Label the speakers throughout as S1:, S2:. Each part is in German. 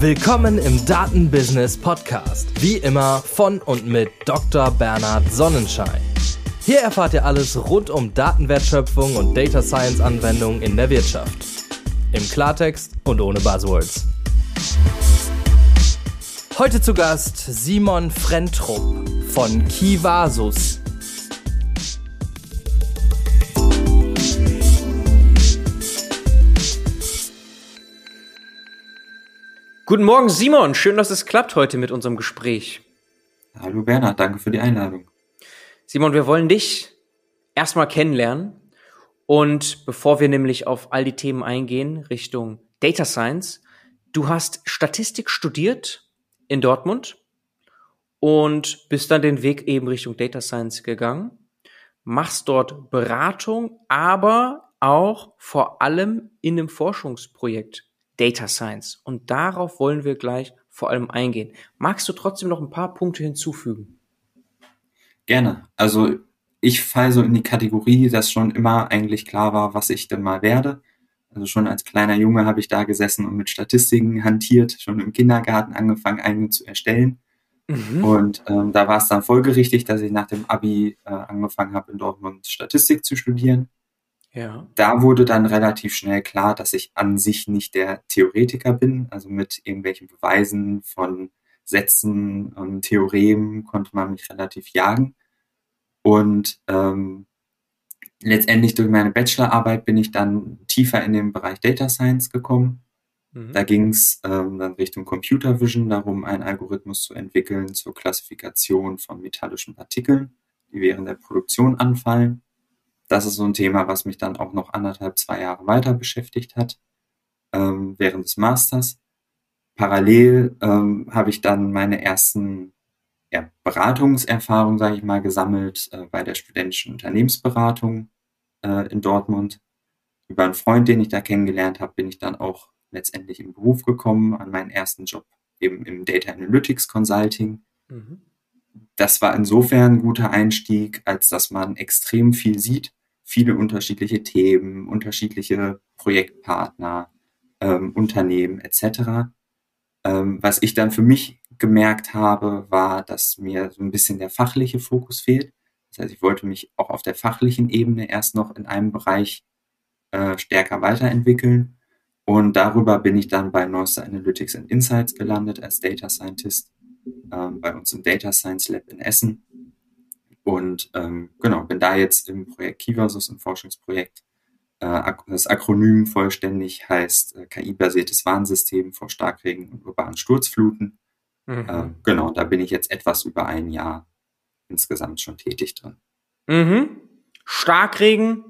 S1: Willkommen im Datenbusiness Podcast. Wie immer von und mit Dr. Bernhard Sonnenschein. Hier erfahrt ihr alles rund um Datenwertschöpfung und Data Science Anwendungen in der Wirtschaft. Im Klartext und ohne Buzzwords. Heute zu Gast Simon Frentrup von Kivasus.
S2: Guten Morgen, Simon. Schön, dass es klappt heute mit unserem Gespräch.
S3: Hallo Bernhard, danke für die Einladung.
S2: Simon, wir wollen dich erstmal kennenlernen. Und bevor wir nämlich auf all die Themen eingehen, Richtung Data Science, du hast Statistik studiert in Dortmund und bist dann den Weg eben Richtung Data Science gegangen, machst dort Beratung, aber auch vor allem in einem Forschungsprojekt Data Science. Und darauf wollen wir gleich vor allem eingehen. Magst du trotzdem noch ein paar Punkte hinzufügen?
S3: Gerne. Also ich falle so in die Kategorie, dass schon immer eigentlich klar war, was ich denn mal werde. Also schon als kleiner Junge habe ich da gesessen und mit Statistiken hantiert, schon im Kindergarten angefangen, eigene zu erstellen. Mhm. Und ähm, da war es dann folgerichtig, dass ich nach dem Abi äh, angefangen habe, in Dortmund Statistik zu studieren. Ja. Da wurde dann relativ schnell klar, dass ich an sich nicht der Theoretiker bin. Also mit irgendwelchen Beweisen von Sätzen und Theoremen konnte man mich relativ jagen. Und ähm, letztendlich durch meine Bachelorarbeit bin ich dann tiefer in den Bereich Data Science gekommen. Mhm. Da ging es ähm, dann Richtung Computer Vision darum, einen Algorithmus zu entwickeln zur Klassifikation von metallischen Partikeln, die während der Produktion anfallen das ist so ein Thema, was mich dann auch noch anderthalb, zwei Jahre weiter beschäftigt hat, ähm, während des Masters. Parallel ähm, habe ich dann meine ersten ja, Beratungserfahrungen, sage ich mal, gesammelt äh, bei der studentischen Unternehmensberatung äh, in Dortmund. Über einen Freund, den ich da kennengelernt habe, bin ich dann auch letztendlich im Beruf gekommen, an meinen ersten Job eben im Data Analytics Consulting. Mhm. Das war insofern ein guter Einstieg, als dass man extrem viel sieht viele unterschiedliche Themen, unterschiedliche Projektpartner, ähm, Unternehmen etc. Ähm, was ich dann für mich gemerkt habe, war, dass mir so ein bisschen der fachliche Fokus fehlt. Das heißt, ich wollte mich auch auf der fachlichen Ebene erst noch in einem Bereich äh, stärker weiterentwickeln. Und darüber bin ich dann bei Noster Analytics and Insights gelandet als Data Scientist ähm, bei uns im Data Science Lab in Essen. Und ähm, genau, bin da jetzt im Projekt Kivasus, im Forschungsprojekt. Äh, das Akronym vollständig heißt äh, KI-basiertes Warnsystem vor Starkregen und urbanen Sturzfluten. Mhm. Äh, genau, da bin ich jetzt etwas über ein Jahr insgesamt schon tätig drin.
S2: Mhm. Starkregen,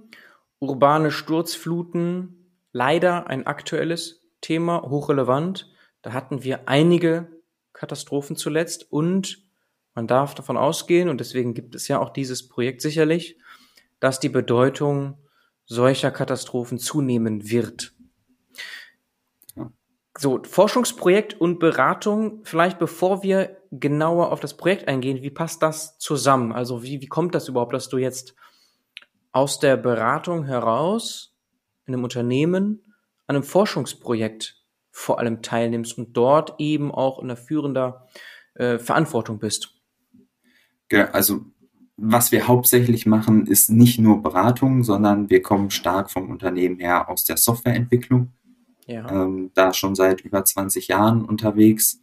S2: urbane Sturzfluten, leider ein aktuelles Thema, hochrelevant. Da hatten wir einige Katastrophen zuletzt und man darf davon ausgehen, und deswegen gibt es ja auch dieses Projekt sicherlich, dass die Bedeutung solcher Katastrophen zunehmen wird. So, Forschungsprojekt und Beratung, vielleicht bevor wir genauer auf das Projekt eingehen, wie passt das zusammen? Also wie, wie kommt das überhaupt, dass du jetzt aus der Beratung heraus in einem Unternehmen an einem Forschungsprojekt vor allem teilnimmst und dort eben auch in der führender äh, Verantwortung bist?
S3: Also was wir hauptsächlich machen, ist nicht nur Beratung, sondern wir kommen stark vom Unternehmen her aus der Softwareentwicklung. Ja. Ähm, da schon seit über 20 Jahren unterwegs.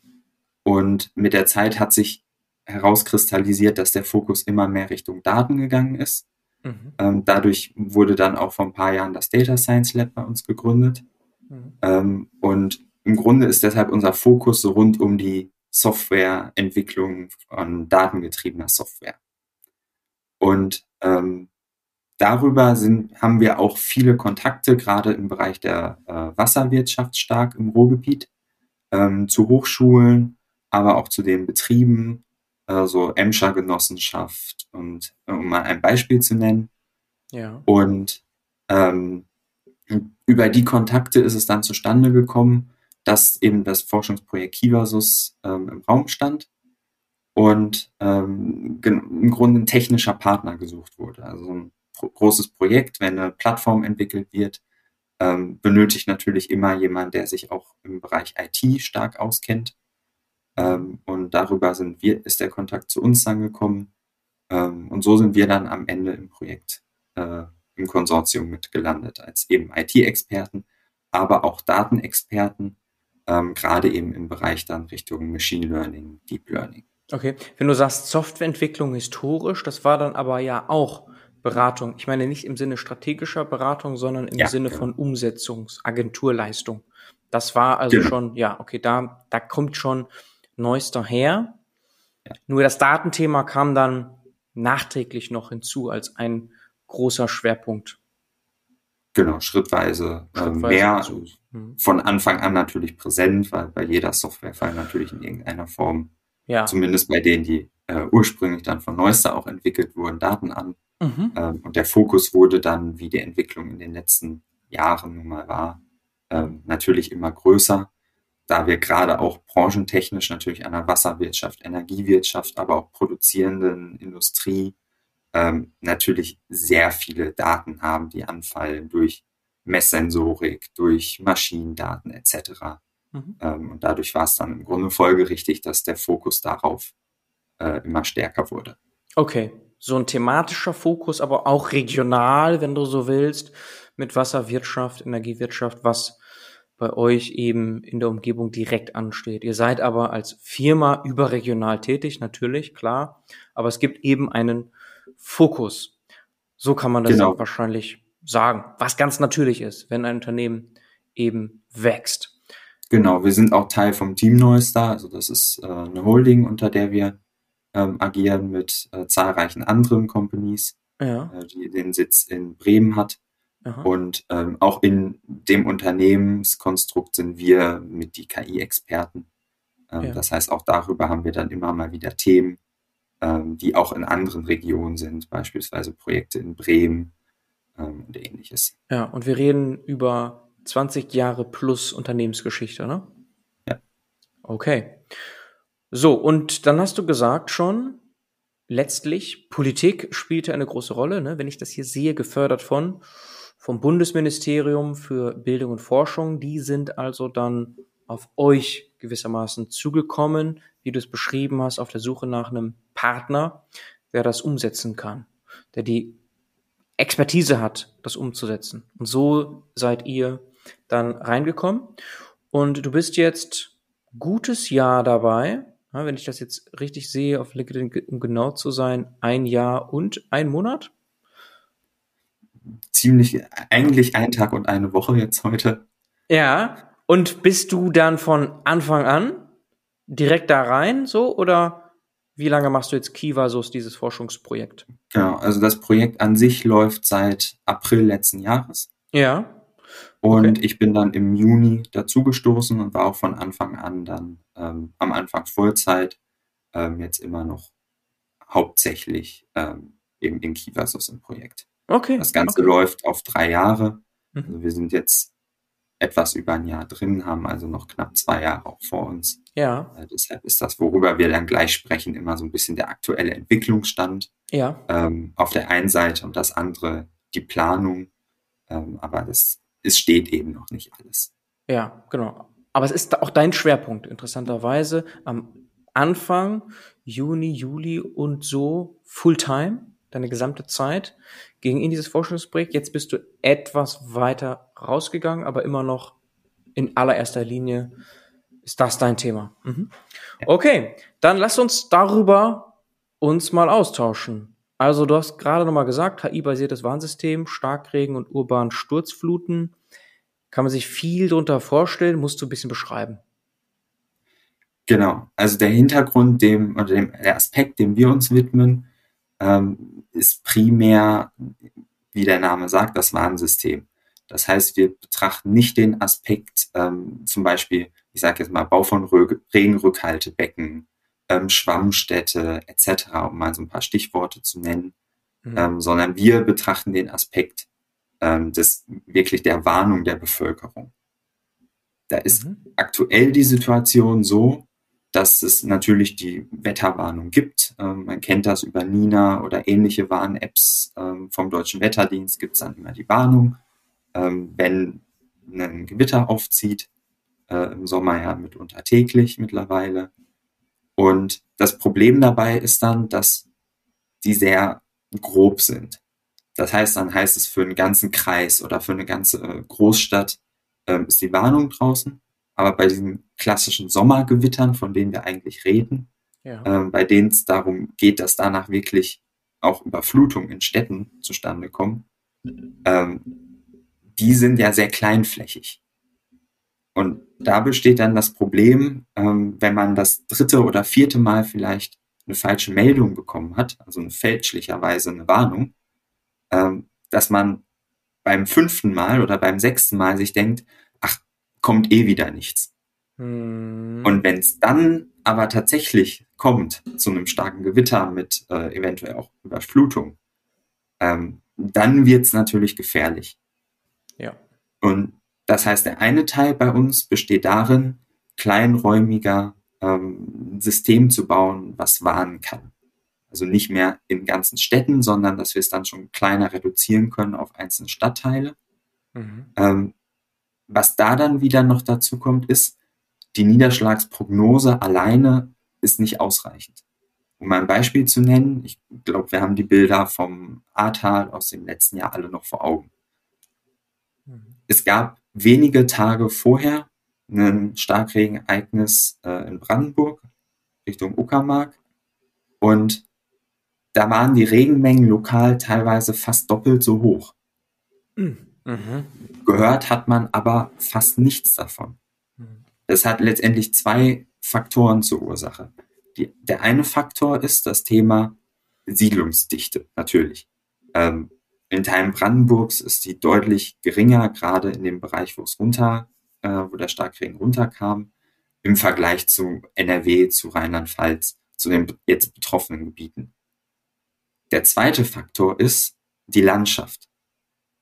S3: Und mit der Zeit hat sich herauskristallisiert, dass der Fokus immer mehr Richtung Daten gegangen ist. Mhm. Ähm, dadurch wurde dann auch vor ein paar Jahren das Data Science Lab bei uns gegründet. Mhm. Ähm, und im Grunde ist deshalb unser Fokus so rund um die Softwareentwicklung von datengetriebener Software. Und ähm, darüber sind, haben wir auch viele Kontakte, gerade im Bereich der äh, Wasserwirtschaft stark im Ruhrgebiet, ähm, zu Hochschulen, aber auch zu den Betrieben, äh, so Emscher Genossenschaft und um mal ein Beispiel zu nennen. Ja. Und ähm, über die Kontakte ist es dann zustande gekommen, dass eben das Forschungsprojekt Kivasus ähm, im Raum stand und ähm, im Grunde ein technischer Partner gesucht wurde. Also ein pro großes Projekt, wenn eine Plattform entwickelt wird, ähm, benötigt natürlich immer jemand, der sich auch im Bereich IT stark auskennt. Ähm, und darüber sind wir, ist der Kontakt zu uns dann gekommen. Ähm, und so sind wir dann am Ende im Projekt äh, im Konsortium mit gelandet, als eben IT-Experten, aber auch Datenexperten, ähm, gerade eben im Bereich dann Richtung Machine Learning, Deep Learning.
S2: Okay, wenn du sagst Softwareentwicklung historisch, das war dann aber ja auch Beratung. Ich meine nicht im Sinne strategischer Beratung, sondern im ja, Sinne genau. von Umsetzungsagenturleistung. Das war also genau. schon, ja, okay, da, da kommt schon Neuester her. Ja. Nur das Datenthema kam dann nachträglich noch hinzu als ein großer Schwerpunkt.
S3: Genau, schrittweise, äh, schrittweise mehr mhm. von Anfang an natürlich präsent, weil bei jeder Softwarefile natürlich in irgendeiner Form, ja. zumindest bei denen, die äh, ursprünglich dann von Neuster auch entwickelt wurden, Daten an. Mhm. Ähm, und der Fokus wurde dann, wie die Entwicklung in den letzten Jahren nun mal war, ähm, natürlich immer größer, da wir gerade auch branchentechnisch natürlich an der Wasserwirtschaft, Energiewirtschaft, aber auch produzierenden Industrie ähm, natürlich sehr viele Daten haben, die anfallen durch Messsensorik, durch Maschinendaten etc. Mhm. Ähm, und dadurch war es dann im Grunde folgerichtig, dass der Fokus darauf äh, immer stärker wurde.
S2: Okay, so ein thematischer Fokus, aber auch regional, wenn du so willst, mit Wasserwirtschaft, Energiewirtschaft, was bei euch eben in der Umgebung direkt ansteht. Ihr seid aber als Firma überregional tätig, natürlich, klar, aber es gibt eben einen Fokus. So kann man das genau. wahrscheinlich sagen, was ganz natürlich ist, wenn ein Unternehmen eben wächst.
S3: Genau, wir sind auch Teil vom Team Neustar, also das ist äh, eine Holding, unter der wir ähm, agieren mit äh, zahlreichen anderen Companies, ja. äh, die den Sitz in Bremen hat. Aha. Und ähm, auch in dem Unternehmenskonstrukt sind wir mit die KI-Experten. Ähm, ja. Das heißt, auch darüber haben wir dann immer mal wieder Themen, die auch in anderen Regionen sind, beispielsweise Projekte in Bremen ähm, und ähnliches.
S2: Ja, und wir reden über 20 Jahre plus Unternehmensgeschichte, ne?
S3: Ja.
S2: Okay. So, und dann hast du gesagt schon, letztlich, Politik spielte eine große Rolle, ne? wenn ich das hier sehe, gefördert von vom Bundesministerium für Bildung und Forschung. Die sind also dann auf euch gewissermaßen zugekommen, wie du es beschrieben hast, auf der Suche nach einem Partner, der das umsetzen kann, der die Expertise hat, das umzusetzen. Und so seid ihr dann reingekommen. Und du bist jetzt gutes Jahr dabei ja, wenn ich das jetzt richtig sehe, auf LinkedIn, um genau zu sein, ein Jahr und ein Monat?
S3: Ziemlich, eigentlich ein Tag und eine Woche jetzt heute.
S2: Ja, und bist du dann von Anfang an direkt da rein, so, oder wie lange machst du jetzt Kivasos, dieses Forschungsprojekt?
S3: Genau, also das Projekt an sich läuft seit April letzten Jahres.
S2: Ja.
S3: Und okay. ich bin dann im Juni dazugestoßen und war auch von Anfang an dann ähm, am Anfang Vollzeit, ähm, jetzt immer noch hauptsächlich ähm, eben in Kivasos im Projekt.
S2: Okay.
S3: Das Ganze
S2: okay.
S3: läuft auf drei Jahre. Mhm. Also wir sind jetzt etwas über ein Jahr drin, haben also noch knapp zwei Jahre auch vor uns.
S2: Ja.
S3: Äh, deshalb ist das, worüber wir dann gleich sprechen, immer so ein bisschen der aktuelle Entwicklungsstand.
S2: Ja.
S3: Ähm, auf der einen Seite und das andere die Planung. Ähm, aber das es steht eben noch nicht alles.
S2: Ja, genau. Aber es ist auch dein Schwerpunkt, interessanterweise. Am Anfang, Juni, Juli und so Fulltime, deine gesamte Zeit, ging in dieses Forschungsprojekt. Jetzt bist du etwas weiter rausgegangen, aber immer noch in allererster Linie ist das dein Thema. Mhm. Okay, dann lass uns darüber uns mal austauschen. Also du hast gerade nochmal gesagt, KI-basiertes Warnsystem, Starkregen und urbanen Sturzfluten. Kann man sich viel darunter vorstellen, musst du ein bisschen beschreiben.
S3: Genau, also der Hintergrund, dem, oder dem, der Aspekt, dem wir uns widmen, ähm, ist primär, wie der Name sagt, das Warnsystem. Das heißt, wir betrachten nicht den Aspekt, ähm, zum Beispiel, ich sage jetzt mal, Bau von Regenrückhaltebecken, ähm, Schwammstätte etc., um mal so ein paar Stichworte zu nennen, mhm. ähm, sondern wir betrachten den Aspekt ähm, des wirklich der Warnung der Bevölkerung. Da ist mhm. aktuell die Situation so, dass es natürlich die Wetterwarnung gibt. Ähm, man kennt das über Nina oder ähnliche Warn-Apps ähm, vom Deutschen Wetterdienst gibt es dann immer die Warnung. Ähm, wenn ein Gewitter aufzieht, äh, im Sommer ja mitunter täglich mittlerweile. Und das Problem dabei ist dann, dass die sehr grob sind. Das heißt, dann heißt es für einen ganzen Kreis oder für eine ganze äh, Großstadt ähm, ist die Warnung draußen. Aber bei diesen klassischen Sommergewittern, von denen wir eigentlich reden, ja. ähm, bei denen es darum geht, dass danach wirklich auch Überflutungen in Städten zustande kommen, ähm, die sind ja sehr kleinflächig. Und da besteht dann das Problem, ähm, wenn man das dritte oder vierte Mal vielleicht eine falsche Meldung bekommen hat, also eine fälschlicherweise eine Warnung, ähm, dass man beim fünften Mal oder beim sechsten Mal sich denkt, kommt eh wieder nichts. Hm. Und wenn es dann aber tatsächlich kommt zu einem starken Gewitter mit äh, eventuell auch Überflutung, ähm, dann wird es natürlich gefährlich.
S2: Ja.
S3: Und das heißt, der eine Teil bei uns besteht darin, kleinräumiger ähm, System zu bauen, was warnen kann. Also nicht mehr in ganzen Städten, sondern dass wir es dann schon kleiner reduzieren können auf einzelne Stadtteile. Mhm. Ähm, was da dann wieder noch dazu kommt, ist, die Niederschlagsprognose alleine ist nicht ausreichend. Um ein Beispiel zu nennen, ich glaube, wir haben die Bilder vom Ahrtal aus dem letzten Jahr alle noch vor Augen. Mhm. Es gab wenige Tage vorher ein Starkregenereignis äh, in Brandenburg Richtung Uckermark und da waren die Regenmengen lokal teilweise fast doppelt so hoch. Mhm. Gehört hat man aber fast nichts davon. Das hat letztendlich zwei Faktoren zur Ursache. Die, der eine Faktor ist das Thema Siedlungsdichte, natürlich. Ähm, in Teilen Brandenburgs ist die deutlich geringer, gerade in dem Bereich, wo es runter, äh, wo der Starkregen runterkam, im Vergleich zu NRW, zu Rheinland-Pfalz, zu den jetzt betroffenen Gebieten. Der zweite Faktor ist die Landschaft.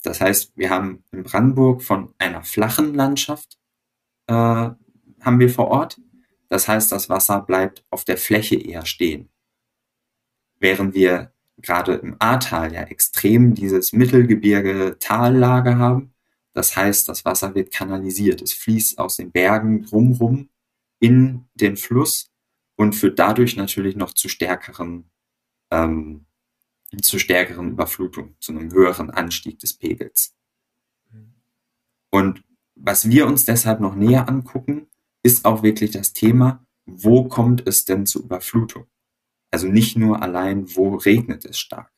S3: Das heißt, wir haben in Brandenburg von einer flachen Landschaft äh, haben wir vor Ort. Das heißt, das Wasser bleibt auf der Fläche eher stehen. Während wir gerade im Ahrtal ja extrem dieses Mittelgebirge-Tallage haben. Das heißt, das Wasser wird kanalisiert. Es fließt aus den Bergen drumrum in den Fluss und führt dadurch natürlich noch zu stärkeren, ähm, zu stärkeren Überflutung, zu einem höheren Anstieg des Pegels. Und was wir uns deshalb noch näher angucken, ist auch wirklich das Thema, wo kommt es denn zu Überflutung? Also nicht nur allein, wo regnet es stark.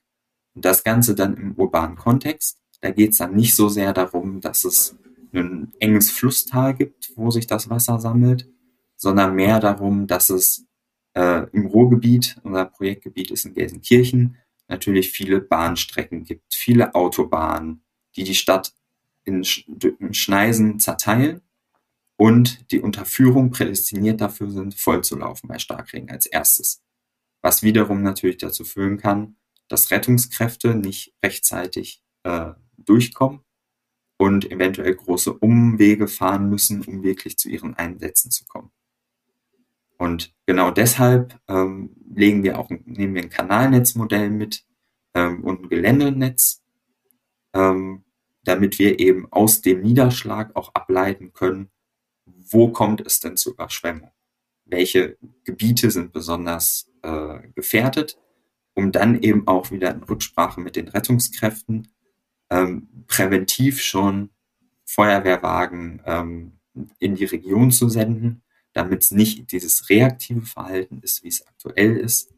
S3: Und das Ganze dann im urbanen Kontext. Da geht es dann nicht so sehr darum, dass es ein enges Flusstal gibt, wo sich das Wasser sammelt, sondern mehr darum, dass es äh, im Ruhrgebiet, unser Projektgebiet ist in Gelsenkirchen, natürlich viele Bahnstrecken gibt, viele Autobahnen, die die Stadt in, Schneisen zerteilen und die Unterführung prädestiniert dafür sind, vollzulaufen bei Starkregen als erstes was wiederum natürlich dazu führen kann, dass Rettungskräfte nicht rechtzeitig äh, durchkommen und eventuell große Umwege fahren müssen, um wirklich zu ihren Einsätzen zu kommen. Und genau deshalb ähm, legen wir auch, nehmen wir ein Kanalnetzmodell mit ähm, und ein Geländenetz, ähm, damit wir eben aus dem Niederschlag auch ableiten können, wo kommt es denn zu Überschwemmung? Welche Gebiete sind besonders äh, gefährdet, um dann eben auch wieder in Rücksprache mit den Rettungskräften ähm, präventiv schon Feuerwehrwagen ähm, in die Region zu senden, damit es nicht dieses reaktive Verhalten ist, wie es aktuell ist,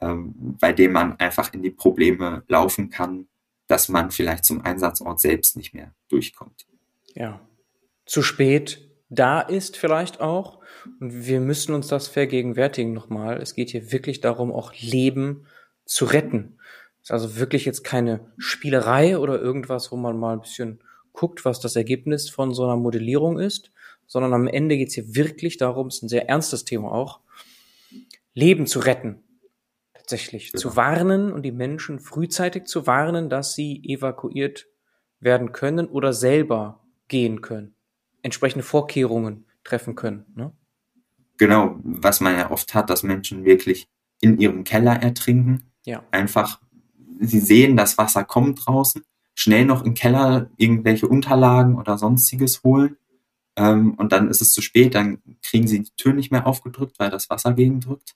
S3: ähm, bei dem man einfach in die Probleme laufen kann, dass man vielleicht zum Einsatzort selbst nicht mehr durchkommt.
S2: Ja, zu spät da ist vielleicht auch. Und wir müssen uns das vergegenwärtigen nochmal. Es geht hier wirklich darum, auch Leben zu retten. Es ist also wirklich jetzt keine Spielerei oder irgendwas, wo man mal ein bisschen guckt, was das Ergebnis von so einer Modellierung ist, sondern am Ende geht es hier wirklich darum, es ist ein sehr ernstes Thema auch, Leben zu retten. Tatsächlich. Genau. Zu warnen und die Menschen frühzeitig zu warnen, dass sie evakuiert werden können oder selber gehen können entsprechende Vorkehrungen treffen können. Ne?
S3: Genau, was man ja oft hat, dass Menschen wirklich in ihrem Keller ertrinken.
S2: Ja.
S3: Einfach, sie sehen, das Wasser kommt draußen, schnell noch im Keller irgendwelche Unterlagen oder sonstiges holen. Ähm, und dann ist es zu spät, dann kriegen sie die Tür nicht mehr aufgedrückt, weil das Wasser gegendrückt.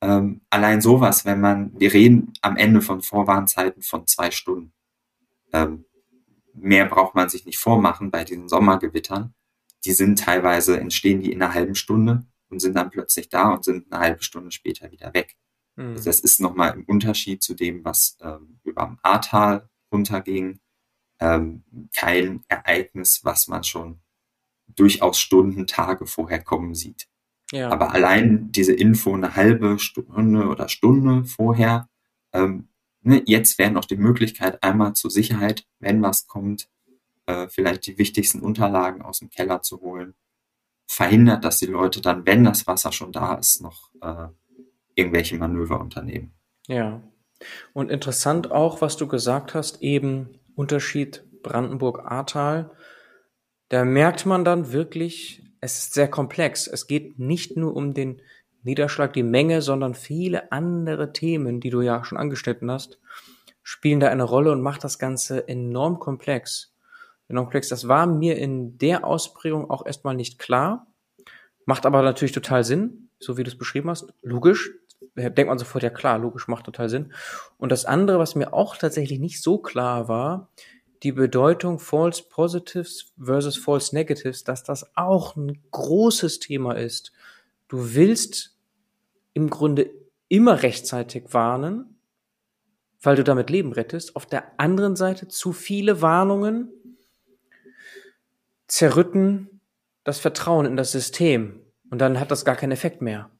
S3: Ähm, allein sowas, wenn man, wir reden am Ende von Vorwarnzeiten von zwei Stunden. Ähm, mehr braucht man sich nicht vormachen bei diesen Sommergewittern. Die sind teilweise, entstehen die in einer halben Stunde und sind dann plötzlich da und sind eine halbe Stunde später wieder weg. Mhm. Also das ist nochmal im Unterschied zu dem, was ähm, über dem Ahrtal runterging. Ähm, kein Ereignis, was man schon durchaus Stunden, Tage vorher kommen sieht. Ja. Aber allein diese Info eine halbe Stunde oder Stunde vorher, ähm, ne, jetzt wäre noch die Möglichkeit, einmal zur Sicherheit, wenn was kommt, äh, vielleicht die wichtigsten Unterlagen aus dem Keller zu holen. Verhindert, dass die Leute dann, wenn das Wasser schon da ist, noch äh, irgendwelche Manöver unternehmen.
S2: Ja. Und interessant auch, was du gesagt hast, eben Unterschied Brandenburg-Ahrtal. Da merkt man dann wirklich, es ist sehr komplex. Es geht nicht nur um den Niederschlag, die Menge, sondern viele andere Themen, die du ja schon angeschnitten hast, spielen da eine Rolle und macht das Ganze enorm komplex. Enorm komplex. Das war mir in der Ausprägung auch erstmal nicht klar, macht aber natürlich total Sinn, so wie du es beschrieben hast. Logisch, denkt man sofort, ja klar, logisch, macht total Sinn. Und das andere, was mir auch tatsächlich nicht so klar war, die Bedeutung False Positives versus False Negatives, dass das auch ein großes Thema ist. Du willst im Grunde immer rechtzeitig warnen, weil du damit Leben rettest. Auf der anderen Seite zu viele Warnungen zerrütten das Vertrauen in das System und dann hat das gar keinen Effekt mehr.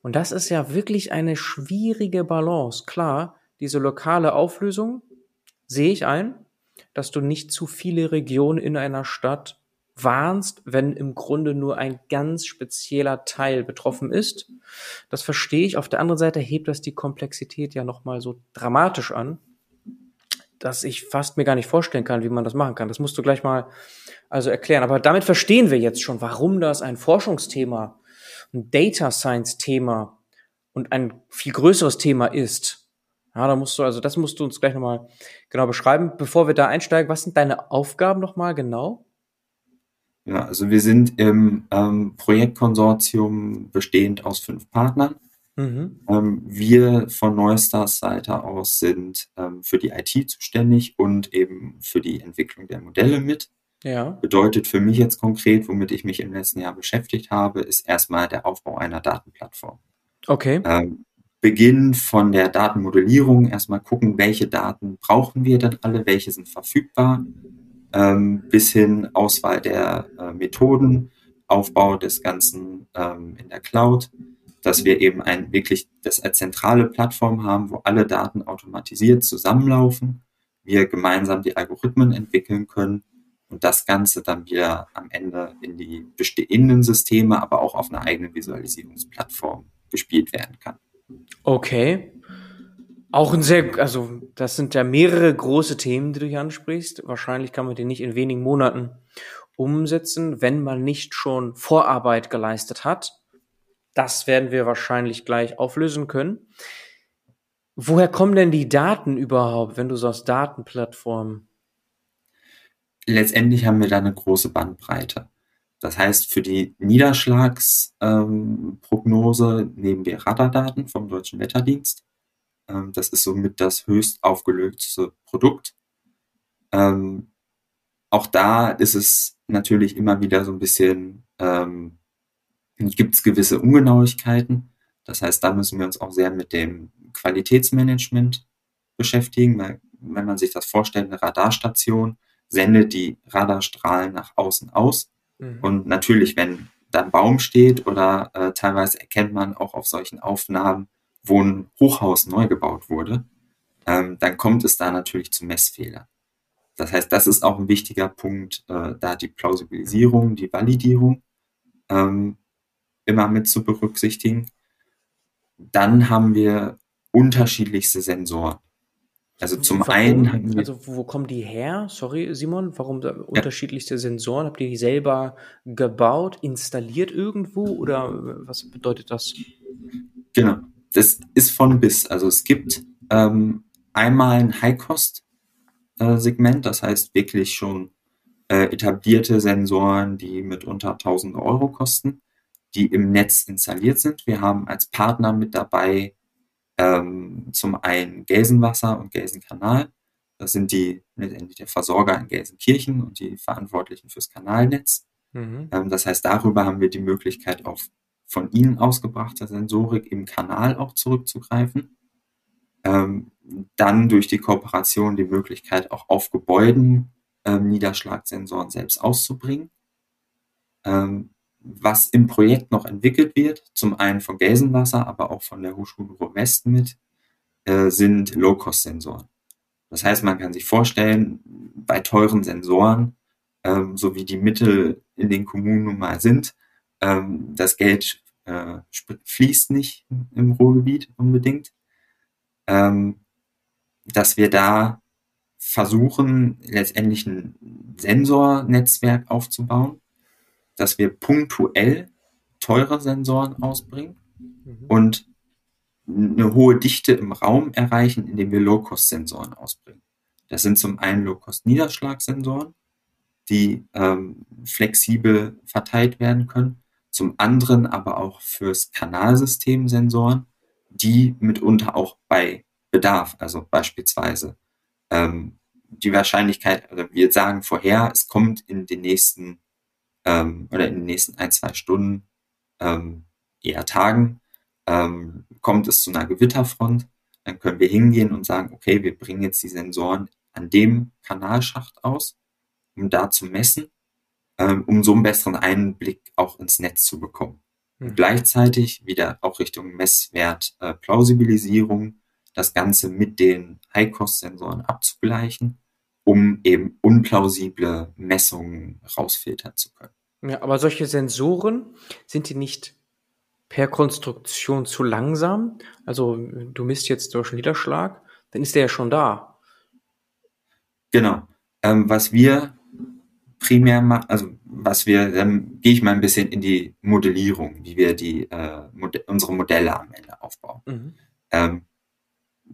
S2: Und das ist ja wirklich eine schwierige Balance. Klar, diese lokale Auflösung sehe ich ein, dass du nicht zu viele Regionen in einer Stadt warnst, wenn im Grunde nur ein ganz spezieller Teil betroffen ist. Das verstehe ich. Auf der anderen Seite hebt das die Komplexität ja nochmal so dramatisch an, dass ich fast mir gar nicht vorstellen kann, wie man das machen kann. Das musst du gleich mal also erklären. Aber damit verstehen wir jetzt schon, warum das ein Forschungsthema ein Data Science Thema und ein viel größeres Thema ist. Ja, da musst du, also das musst du uns gleich nochmal genau beschreiben. Bevor wir da einsteigen, was sind deine Aufgaben nochmal genau?
S3: Ja, also wir sind im ähm, Projektkonsortium bestehend aus fünf Partnern. Mhm. Ähm, wir von Neustars Seite aus sind ähm, für die IT zuständig und eben für die Entwicklung der Modelle mit. Ja. Bedeutet für mich jetzt konkret, womit ich mich im letzten Jahr beschäftigt habe, ist erstmal der Aufbau einer Datenplattform.
S2: Okay.
S3: Ähm, Beginn von der Datenmodellierung, erstmal gucken, welche Daten brauchen wir denn alle, welche sind verfügbar, ähm, bis hin Auswahl der äh, Methoden, Aufbau des Ganzen ähm, in der Cloud, dass wir eben ein wirklich das als zentrale Plattform haben, wo alle Daten automatisiert zusammenlaufen, wir gemeinsam die Algorithmen entwickeln können und das Ganze dann wieder am Ende in die bestehenden Systeme, aber auch auf einer eigenen Visualisierungsplattform gespielt werden kann.
S2: Okay. Auch ein sehr, also das sind ja mehrere große Themen, die du hier ansprichst. Wahrscheinlich kann man die nicht in wenigen Monaten umsetzen, wenn man nicht schon Vorarbeit geleistet hat. Das werden wir wahrscheinlich gleich auflösen können. Woher kommen denn die Daten überhaupt, wenn du sagst Datenplattformen?
S3: letztendlich haben wir da eine große Bandbreite. Das heißt, für die Niederschlagsprognose ähm, nehmen wir Radardaten vom Deutschen Wetterdienst. Ähm, das ist somit das höchst aufgelöste Produkt. Ähm, auch da ist es natürlich immer wieder so ein bisschen, ähm, gibt es gewisse Ungenauigkeiten. Das heißt, da müssen wir uns auch sehr mit dem Qualitätsmanagement beschäftigen, weil wenn man sich das vorstellt, eine Radarstation, sendet die Radarstrahlen nach außen aus. Mhm. Und natürlich, wenn da ein Baum steht oder äh, teilweise erkennt man auch auf solchen Aufnahmen, wo ein Hochhaus neu gebaut wurde, ähm, dann kommt es da natürlich zu Messfehlern. Das heißt, das ist auch ein wichtiger Punkt, äh, da die Plausibilisierung, die Validierung ähm, immer mit zu berücksichtigen. Dann haben wir unterschiedlichste Sensoren. Also zum warum, einen
S2: wir. Also wo kommen die her? Sorry, Simon, warum ja. unterschiedlichste Sensoren? Habt ihr die selber gebaut, installiert irgendwo oder was bedeutet das?
S3: Genau, das ist von bis. Also es gibt ähm, einmal ein High-Cost Mass-Segment, das heißt wirklich schon äh, etablierte Sensoren, die mitunter 1000 Euro kosten, die im Netz installiert sind. Wir haben als Partner mit dabei ähm, zum einen Gelsenwasser und Gelsenkanal. Das sind die letztendlich der Versorger in Gelsenkirchen und die Verantwortlichen fürs Kanalnetz. Mhm. Ähm, das heißt, darüber haben wir die Möglichkeit, auf von ihnen ausgebrachte Sensorik im Kanal auch zurückzugreifen. Ähm, dann durch die Kooperation die Möglichkeit, auch auf Gebäuden ähm, Niederschlagsensoren selbst auszubringen. Ähm, was im Projekt noch entwickelt wird, zum einen von Gelsenwasser, aber auch von der Hochschule Ruhr-West mit, äh, sind Low-Cost-Sensoren. Das heißt, man kann sich vorstellen, bei teuren Sensoren, ähm, so wie die Mittel in den Kommunen nun mal sind, ähm, das Geld äh, fließt nicht im Ruhrgebiet unbedingt, ähm, dass wir da versuchen, letztendlich ein Sensornetzwerk aufzubauen, dass wir punktuell teure Sensoren ausbringen mhm. und eine hohe Dichte im Raum erreichen, indem wir Low-Cost-Sensoren ausbringen. Das sind zum einen Low-Cost-Niederschlagsensoren, die ähm, flexibel verteilt werden können, zum anderen aber auch fürs Kanalsystem Sensoren, die mitunter auch bei Bedarf, also beispielsweise ähm, die Wahrscheinlichkeit, also wir sagen vorher, es kommt in den nächsten ähm, oder in den nächsten ein, zwei Stunden, ähm, eher Tagen, ähm, kommt es zu einer Gewitterfront, dann können wir hingehen und sagen, okay, wir bringen jetzt die Sensoren an dem Kanalschacht aus, um da zu messen, ähm, um so einen besseren Einblick auch ins Netz zu bekommen. Mhm. gleichzeitig wieder auch Richtung Messwert äh, Plausibilisierung das Ganze mit den High-Cost-Sensoren abzugleichen, um eben unplausible Messungen rausfiltern zu können.
S2: Ja, aber solche Sensoren, sind die nicht per Konstruktion zu langsam? Also du misst jetzt durch Niederschlag, dann ist der ja schon da.
S3: Genau. Ähm, was wir primär machen, also was wir, dann gehe ich mal ein bisschen in die Modellierung, wie wir die äh, Mod unsere Modelle am Ende aufbauen. Mhm. Ähm,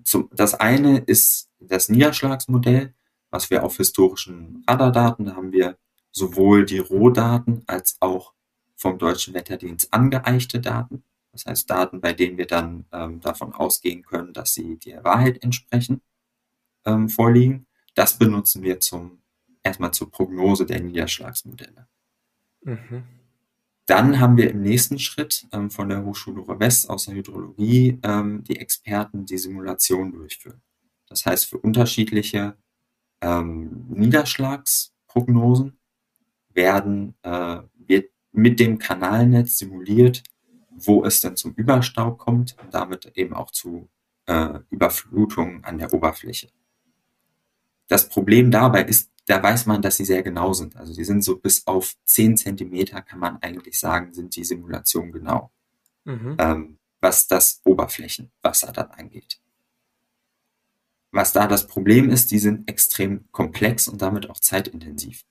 S3: zum, das eine ist das Niederschlagsmodell, was wir auf historischen Radardaten, da haben wir sowohl die Rohdaten als auch vom Deutschen Wetterdienst angeeichte Daten. Das heißt Daten, bei denen wir dann ähm, davon ausgehen können, dass sie der Wahrheit entsprechen, ähm, vorliegen. Das benutzen wir zum erstmal zur Prognose der Niederschlagsmodelle. Mhm. Dann haben wir im nächsten Schritt ähm, von der Hochschule Ruhr-West aus der Hydrologie ähm, die Experten, die Simulation durchführen. Das heißt, für unterschiedliche ähm, Niederschlagsprognosen werden, äh, wird mit dem Kanalnetz simuliert, wo es denn zum Überstau kommt und damit eben auch zu äh, Überflutungen an der Oberfläche. Das Problem dabei ist da weiß man, dass sie sehr genau sind. Also die sind so bis auf 10 Zentimeter, kann man eigentlich sagen, sind die Simulationen genau. Mhm. Ähm, was das Oberflächenwasser dann angeht. Was da das Problem ist, die sind extrem komplex und damit auch zeitintensiv.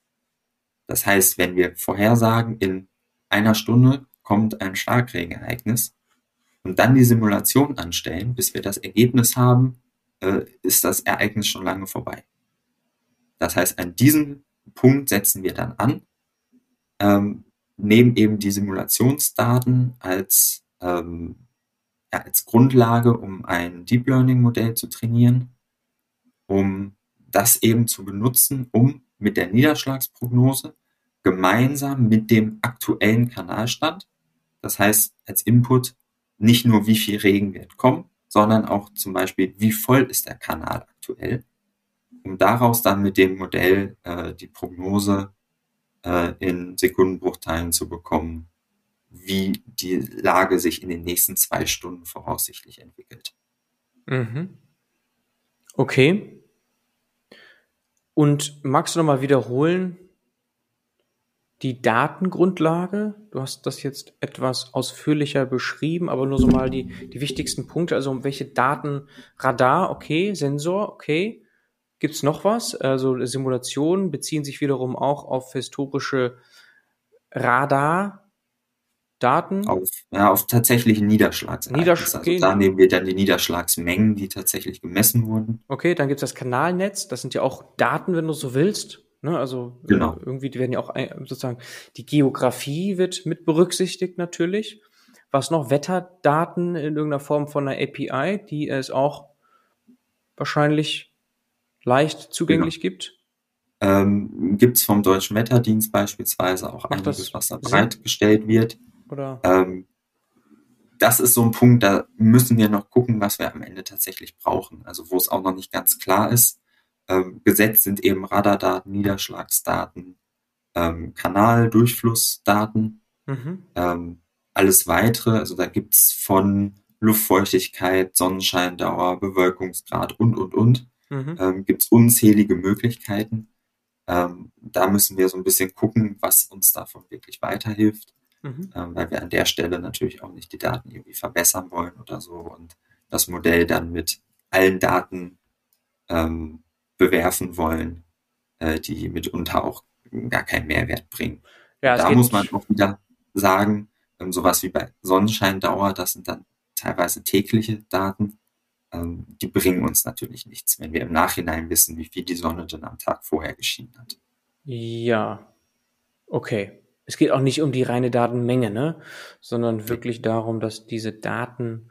S3: Das heißt, wenn wir vorhersagen, in einer Stunde kommt ein Starkregenereignis und dann die Simulation anstellen, bis wir das Ergebnis haben, äh, ist das Ereignis schon lange vorbei. Das heißt, an diesem Punkt setzen wir dann an, ähm, nehmen eben die Simulationsdaten als, ähm, als Grundlage, um ein Deep Learning Modell zu trainieren, um das eben zu benutzen, um mit der Niederschlagsprognose gemeinsam mit dem aktuellen Kanalstand, das heißt als Input nicht nur wie viel Regen wird kommen, sondern auch zum Beispiel wie voll ist der Kanal aktuell, um daraus dann mit dem Modell äh, die Prognose äh, in Sekundenbruchteilen zu bekommen, wie die Lage sich in den nächsten zwei Stunden voraussichtlich entwickelt.
S2: Mhm. Okay. Und magst du nochmal wiederholen, die Datengrundlage, du hast das jetzt etwas ausführlicher beschrieben, aber nur so mal die, die wichtigsten Punkte, also um welche Daten, Radar, okay, Sensor, okay, Gibt's noch was? Also Simulationen beziehen sich wiederum auch auf historische Radardaten Daten?
S3: Auf, ja, auf tatsächlichen Niederschlagsereignissen.
S2: Niedersch
S3: also
S2: okay.
S3: da nehmen wir dann die Niederschlagsmengen, die tatsächlich gemessen wurden.
S2: Okay, dann gibt's das Kanalnetz. Das sind ja auch Daten, wenn du so willst. Ne? Also äh,
S3: Genau.
S2: irgendwie werden ja auch ein- sozusagen die Geografie wird mit berücksichtigt natürlich. Was noch Wetterdaten in irgendeiner Form von einer API, die es auch wahrscheinlich leicht zugänglich gibt.
S3: Ähm, Gibt es vom Deutschen Wetterdienst beispielsweise auch
S2: Macht
S3: einiges, was da bereitgestellt wird.
S2: Oder
S3: Ähm, das ist so ein Punkt, da müssen wir noch gucken, was wir am Ende tatsächlich brauchen. Also wo es auch noch nicht ganz klar ist. Ähm, gesetzt sind eben Radardaten, Niederschlagsdaten, ähm, Kanaldurchflussdaten,
S2: mhm.
S3: ähm, alles weitere. Also da gibt's von Luftfeuchtigkeit, Sonnenscheindauer, Bewölkungsgrad und, und, und.
S2: Mhm.
S3: Ähm, gibt's unzählige Möglichkeiten. Ähm, da müssen wir so ein bisschen gucken, was uns davon wirklich weiterhilft
S2: Mhm.
S3: ähm, weil wir an der Stelle natürlich auch nicht die Daten irgendwie verbessern wollen oder so und das Modell dann mit allen Daten ähm, bewerfen wollen, äh, die mitunter auch gar keinen Mehrwert bringen.
S2: Ja,
S3: da muss man auch wieder sagen, ähm, sowas wie bei Sonnenscheindauer, das sind dann teilweise tägliche Daten, ähm, die bringen uns natürlich nichts, wenn wir im Nachhinein wissen, wie viel die Sonne denn am Tag vorher geschienen hat.
S2: Ja, okay. Es geht auch nicht um die reine Datenmenge, ne? sondern wirklich darum, dass diese Daten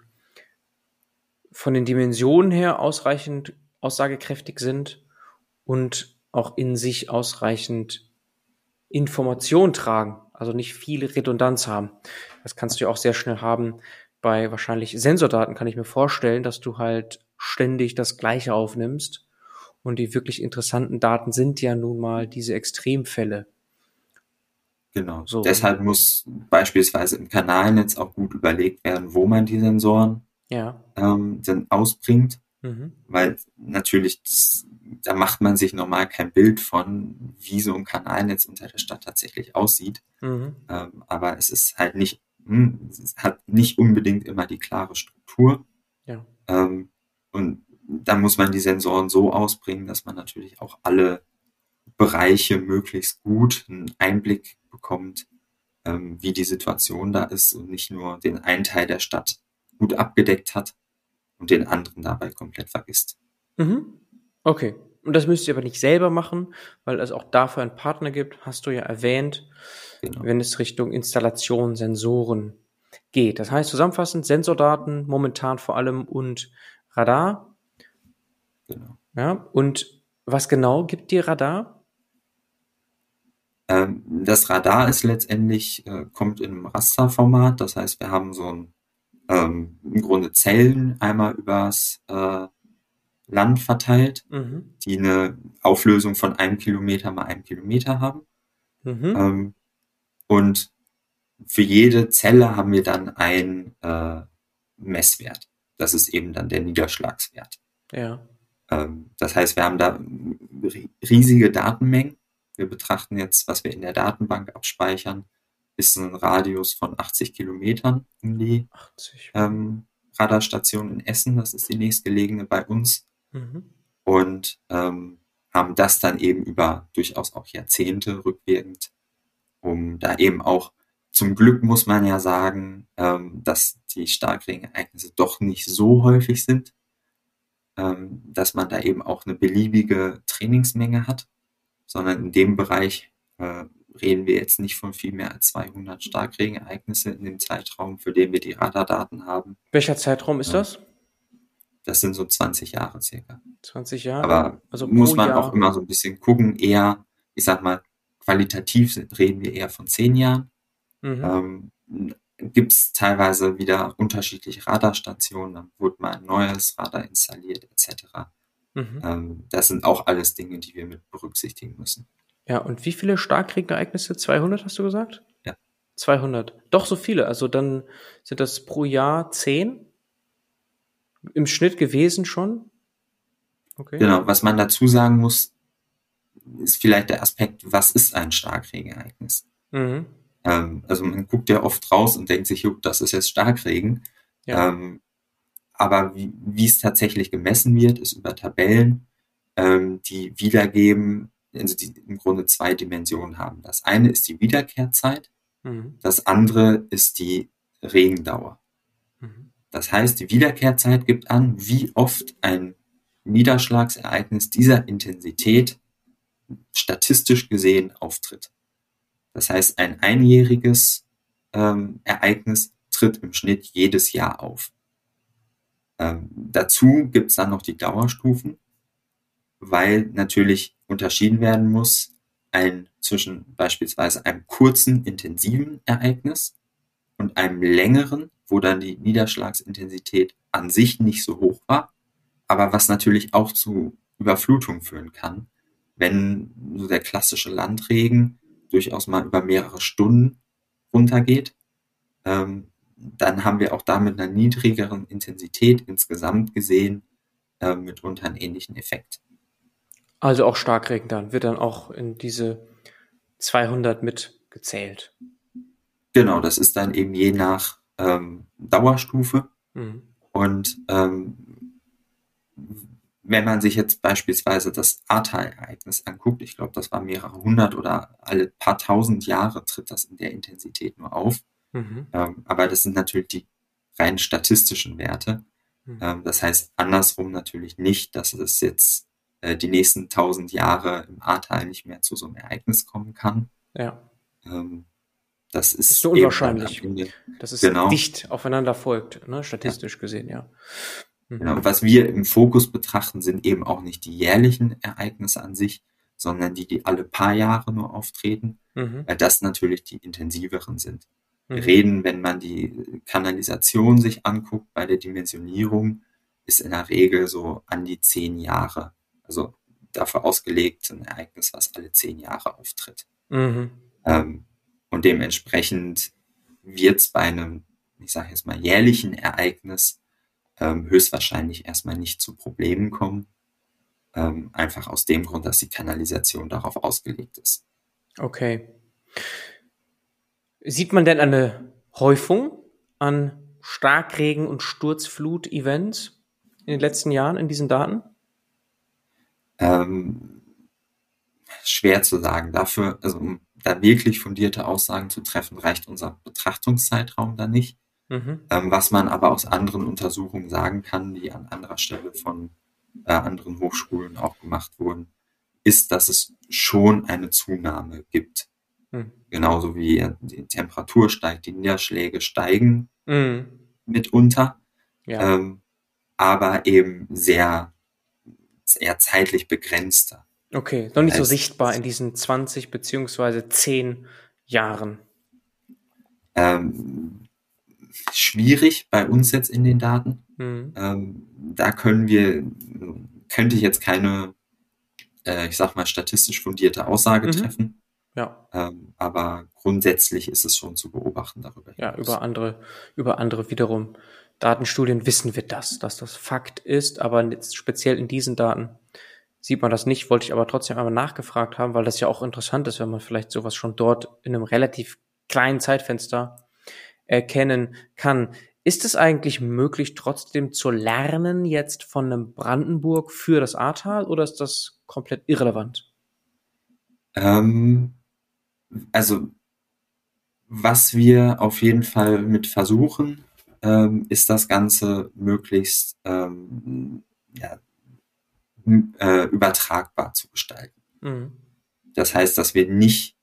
S2: von den Dimensionen her ausreichend aussagekräftig sind und auch in sich ausreichend Information tragen, also nicht viel Redundanz haben. Das kannst du ja auch sehr schnell haben bei wahrscheinlich Sensordaten, kann ich mir vorstellen, dass du halt ständig das Gleiche aufnimmst. Und die wirklich interessanten Daten sind ja nun mal diese Extremfälle.
S3: Genau.
S2: So.
S3: Deshalb muss beispielsweise im Kanalnetz auch gut überlegt werden, wo man die Sensoren
S2: Ja.
S3: ähm, dann ausbringt,
S2: Mhm.
S3: weil natürlich das, da macht man sich normal kein Bild von, wie so ein Kanalnetz unter der Stadt tatsächlich aussieht.
S2: Mhm.
S3: Ähm, aber es ist halt nicht, hm, es hat nicht unbedingt immer die klare Struktur.
S2: Ja.
S3: Ähm, und da muss man die Sensoren so ausbringen, dass man natürlich auch alle Bereiche möglichst gut einen Einblick bekommt, ähm, wie die Situation da ist und nicht nur den einen Teil der Stadt gut abgedeckt hat und den anderen dabei komplett vergisst.
S2: Mhm. Okay. Und das müsst ihr aber nicht selber machen, weil es auch dafür einen Partner gibt, hast du ja erwähnt,
S3: Genau.
S2: wenn es Richtung Installation, Sensoren geht. Das heißt zusammenfassend Sensordaten momentan vor allem und Radar.
S3: genau.
S2: Ja. Und was genau gibt dir Radar?
S3: Ähm, das Radar ist letztendlich, äh, kommt in einem Rasterformat. Das heißt, wir haben so ein, ähm, im Grunde Zellen einmal übers äh, Land verteilt,
S2: Mhm.
S3: die eine Auflösung von einem Kilometer mal einem Kilometer haben.
S2: Mhm.
S3: Ähm, und für jede Zelle haben wir dann einen äh, Messwert. Das ist eben dann der Niederschlagswert.
S2: Ja.
S3: Ähm, das heißt, wir haben da ri- riesige Datenmengen. Wir betrachten jetzt, was wir in der Datenbank abspeichern, ist ein Radius von 80 Kilometern um die
S2: 80.
S3: ähm, Radarstation in Essen. Das ist die nächstgelegene bei uns.
S2: Mhm.
S3: Und ähm, haben das dann eben über durchaus auch Jahrzehnte rückwirkend, um da eben auch zum Glück muss man ja sagen, ähm, dass die Starkregenereignisse doch nicht so häufig sind, ähm, dass man da eben auch eine beliebige Trainingsmenge hat, sondern in dem Bereich äh, reden wir jetzt nicht von viel mehr als 200 Starkregenereignisse in dem Zeitraum, für den wir die Radardaten haben.
S2: Welcher Zeitraum ist
S3: Ja.
S2: das?
S3: Das sind so 20 Jahre circa.
S2: 20 Jahre?
S3: Aber
S2: also
S3: muss man
S2: Jahr.
S3: auch immer so ein bisschen gucken, eher, ich sag mal, qualitativ reden wir eher von 10 Jahren.
S2: Mhm.
S3: Ähm, Gibt es teilweise wieder unterschiedliche Radarstationen, dann wurde mal ein neues Radar installiert, etc.
S2: Mhm.
S3: Ähm, das sind auch alles Dinge, die wir mit berücksichtigen müssen.
S2: Ja, und wie viele Starkregenereignisse? 200 hast du gesagt?
S3: Ja.
S2: 200. Doch so viele. Also dann sind das pro Jahr 10 im Schnitt gewesen schon. Okay.
S3: Genau, was man dazu sagen muss, ist vielleicht der Aspekt, was ist ein Starkregenereignis?
S2: Mhm.
S3: Ähm, also man guckt ja oft raus und denkt sich, das ist jetzt Starkregen.
S2: Ja.
S3: Ähm, aber wie, wie es tatsächlich gemessen wird, ist über Tabellen, ähm, die wiedergeben, also die im Grunde zwei Dimensionen haben. Das eine ist die Wiederkehrzeit, Mhm. Das andere ist die Regendauer. Mhm. Das heißt, die Wiederkehrzeit gibt an, wie oft ein Niederschlagsereignis dieser Intensität statistisch gesehen auftritt. Das heißt, ein einjähriges ähm, Ereignis tritt im Schnitt jedes Jahr auf. Ähm, dazu gibt es dann noch die Dauerstufen, weil natürlich unterschieden werden muss, ein zwischen beispielsweise einem kurzen, intensiven Ereignis und einem längeren, wo dann die Niederschlagsintensität an sich nicht so hoch war, aber was natürlich auch zu Überflutung führen kann, wenn so der klassische Landregen durchaus mal über mehrere Stunden runtergeht, ähm, dann haben wir auch da mit einer niedrigeren Intensität insgesamt gesehen äh, mitunter einen ähnlichen Effekt.
S2: Also auch Starkregen dann, wird dann auch in diese 200 mit gezählt.
S3: Genau, das ist dann eben je nach ähm, Dauerstufe. Mhm. Und ähm, wenn man sich jetzt beispielsweise das Ahrtal-Ereignis anguckt, ich glaube, das war mehrere hundert oder alle paar tausend Jahre tritt das in der Intensität nur auf. Mhm. Ähm, aber das sind natürlich die rein statistischen Werte. Mhm. Ähm, das heißt andersrum natürlich nicht, dass es jetzt äh, die nächsten tausend Jahre im Ahrtal nicht mehr zu so einem Ereignis kommen kann.
S2: Ja.
S3: Ähm, das ist,
S2: ist so unwahrscheinlich, dass es genau. dicht aufeinander folgt, ne? statistisch ja. gesehen, ja.
S3: Mhm. Genau. Was wir im Fokus betrachten, sind eben auch nicht die jährlichen Ereignisse an sich, sondern die, die alle paar Jahre nur auftreten, mhm. weil das natürlich die intensiveren sind. Mhm. reden, wenn man die Kanalisation sich anguckt, bei der Dimensionierung ist in der Regel so an die zehn Jahre. Also dafür ausgelegt ein Ereignis, was alle zehn Jahre auftritt. Mhm. Ähm, und dementsprechend wird es bei einem, ich sage jetzt mal, jährlichen Ereignis ähm, höchstwahrscheinlich erstmal nicht zu Problemen kommen. Ähm, einfach aus dem Grund, dass die Kanalisation darauf ausgelegt ist.
S2: Okay. Sieht man denn eine Häufung an Starkregen- und Sturzflut-Events in den letzten Jahren in diesen Daten?
S3: Ähm, schwer zu sagen. Dafür, also um da wirklich fundierte Aussagen zu treffen, reicht unser Betrachtungszeitraum da nicht. Mhm. Ähm, was man aber aus anderen Untersuchungen sagen kann, die an anderer Stelle von äh, anderen Hochschulen auch gemacht wurden, ist, dass es schon eine Zunahme gibt hm. Genauso wie die Temperatur steigt, die Niederschläge steigen hm. mitunter. Ja. Ähm, aber eben sehr, sehr zeitlich begrenzter.
S2: Okay, noch nicht so sichtbar in diesen 20 beziehungsweise 10 Jahren.
S3: Ähm, schwierig bei uns jetzt in den Daten. Mhm. Ähm, da können wir, könnte ich jetzt keine, äh, ich sag mal, statistisch fundierte Aussage mhm. treffen.
S2: Ja.
S3: Ähm, aber grundsätzlich ist es schon zu beobachten darüber.
S2: Ja, über andere, über andere wiederum Datenstudien wissen wir das, dass das Fakt ist, aber jetzt speziell in diesen Daten sieht man das nicht, wollte ich aber trotzdem einmal nachgefragt haben, weil das ja auch interessant ist, wenn man vielleicht sowas schon dort in einem relativ kleinen Zeitfenster erkennen kann. Ist es eigentlich möglich, trotzdem zu lernen jetzt von einem Brandenburg für das Ahrtal oder ist das komplett irrelevant?
S3: Ähm, also was wir auf jeden Fall mit versuchen, ähm, ist das Ganze möglichst ähm, ja, äh, übertragbar zu gestalten. Mhm. Das heißt, dass wir nicht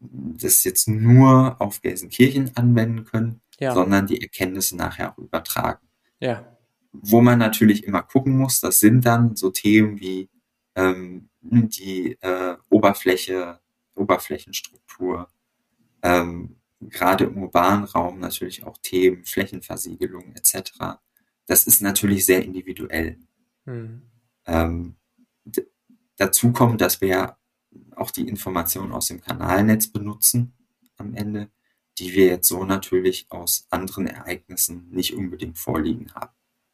S3: das jetzt nur auf Gelsenkirchen anwenden können, ja. sondern die Erkenntnisse nachher auch übertragen.
S2: Ja.
S3: Wo man natürlich immer gucken muss, das sind dann so Themen wie ähm, die äh, Oberfläche Oberflächenstruktur, ähm, gerade im urbanen Raum natürlich auch Themen, Flächenversiegelung etc. Das ist natürlich sehr individuell. Mhm. Ähm, dazu kommt, dass wir auch die Informationen aus dem Kanalnetz benutzen am Ende, die wir jetzt so natürlich aus anderen Ereignissen nicht unbedingt vorliegen haben.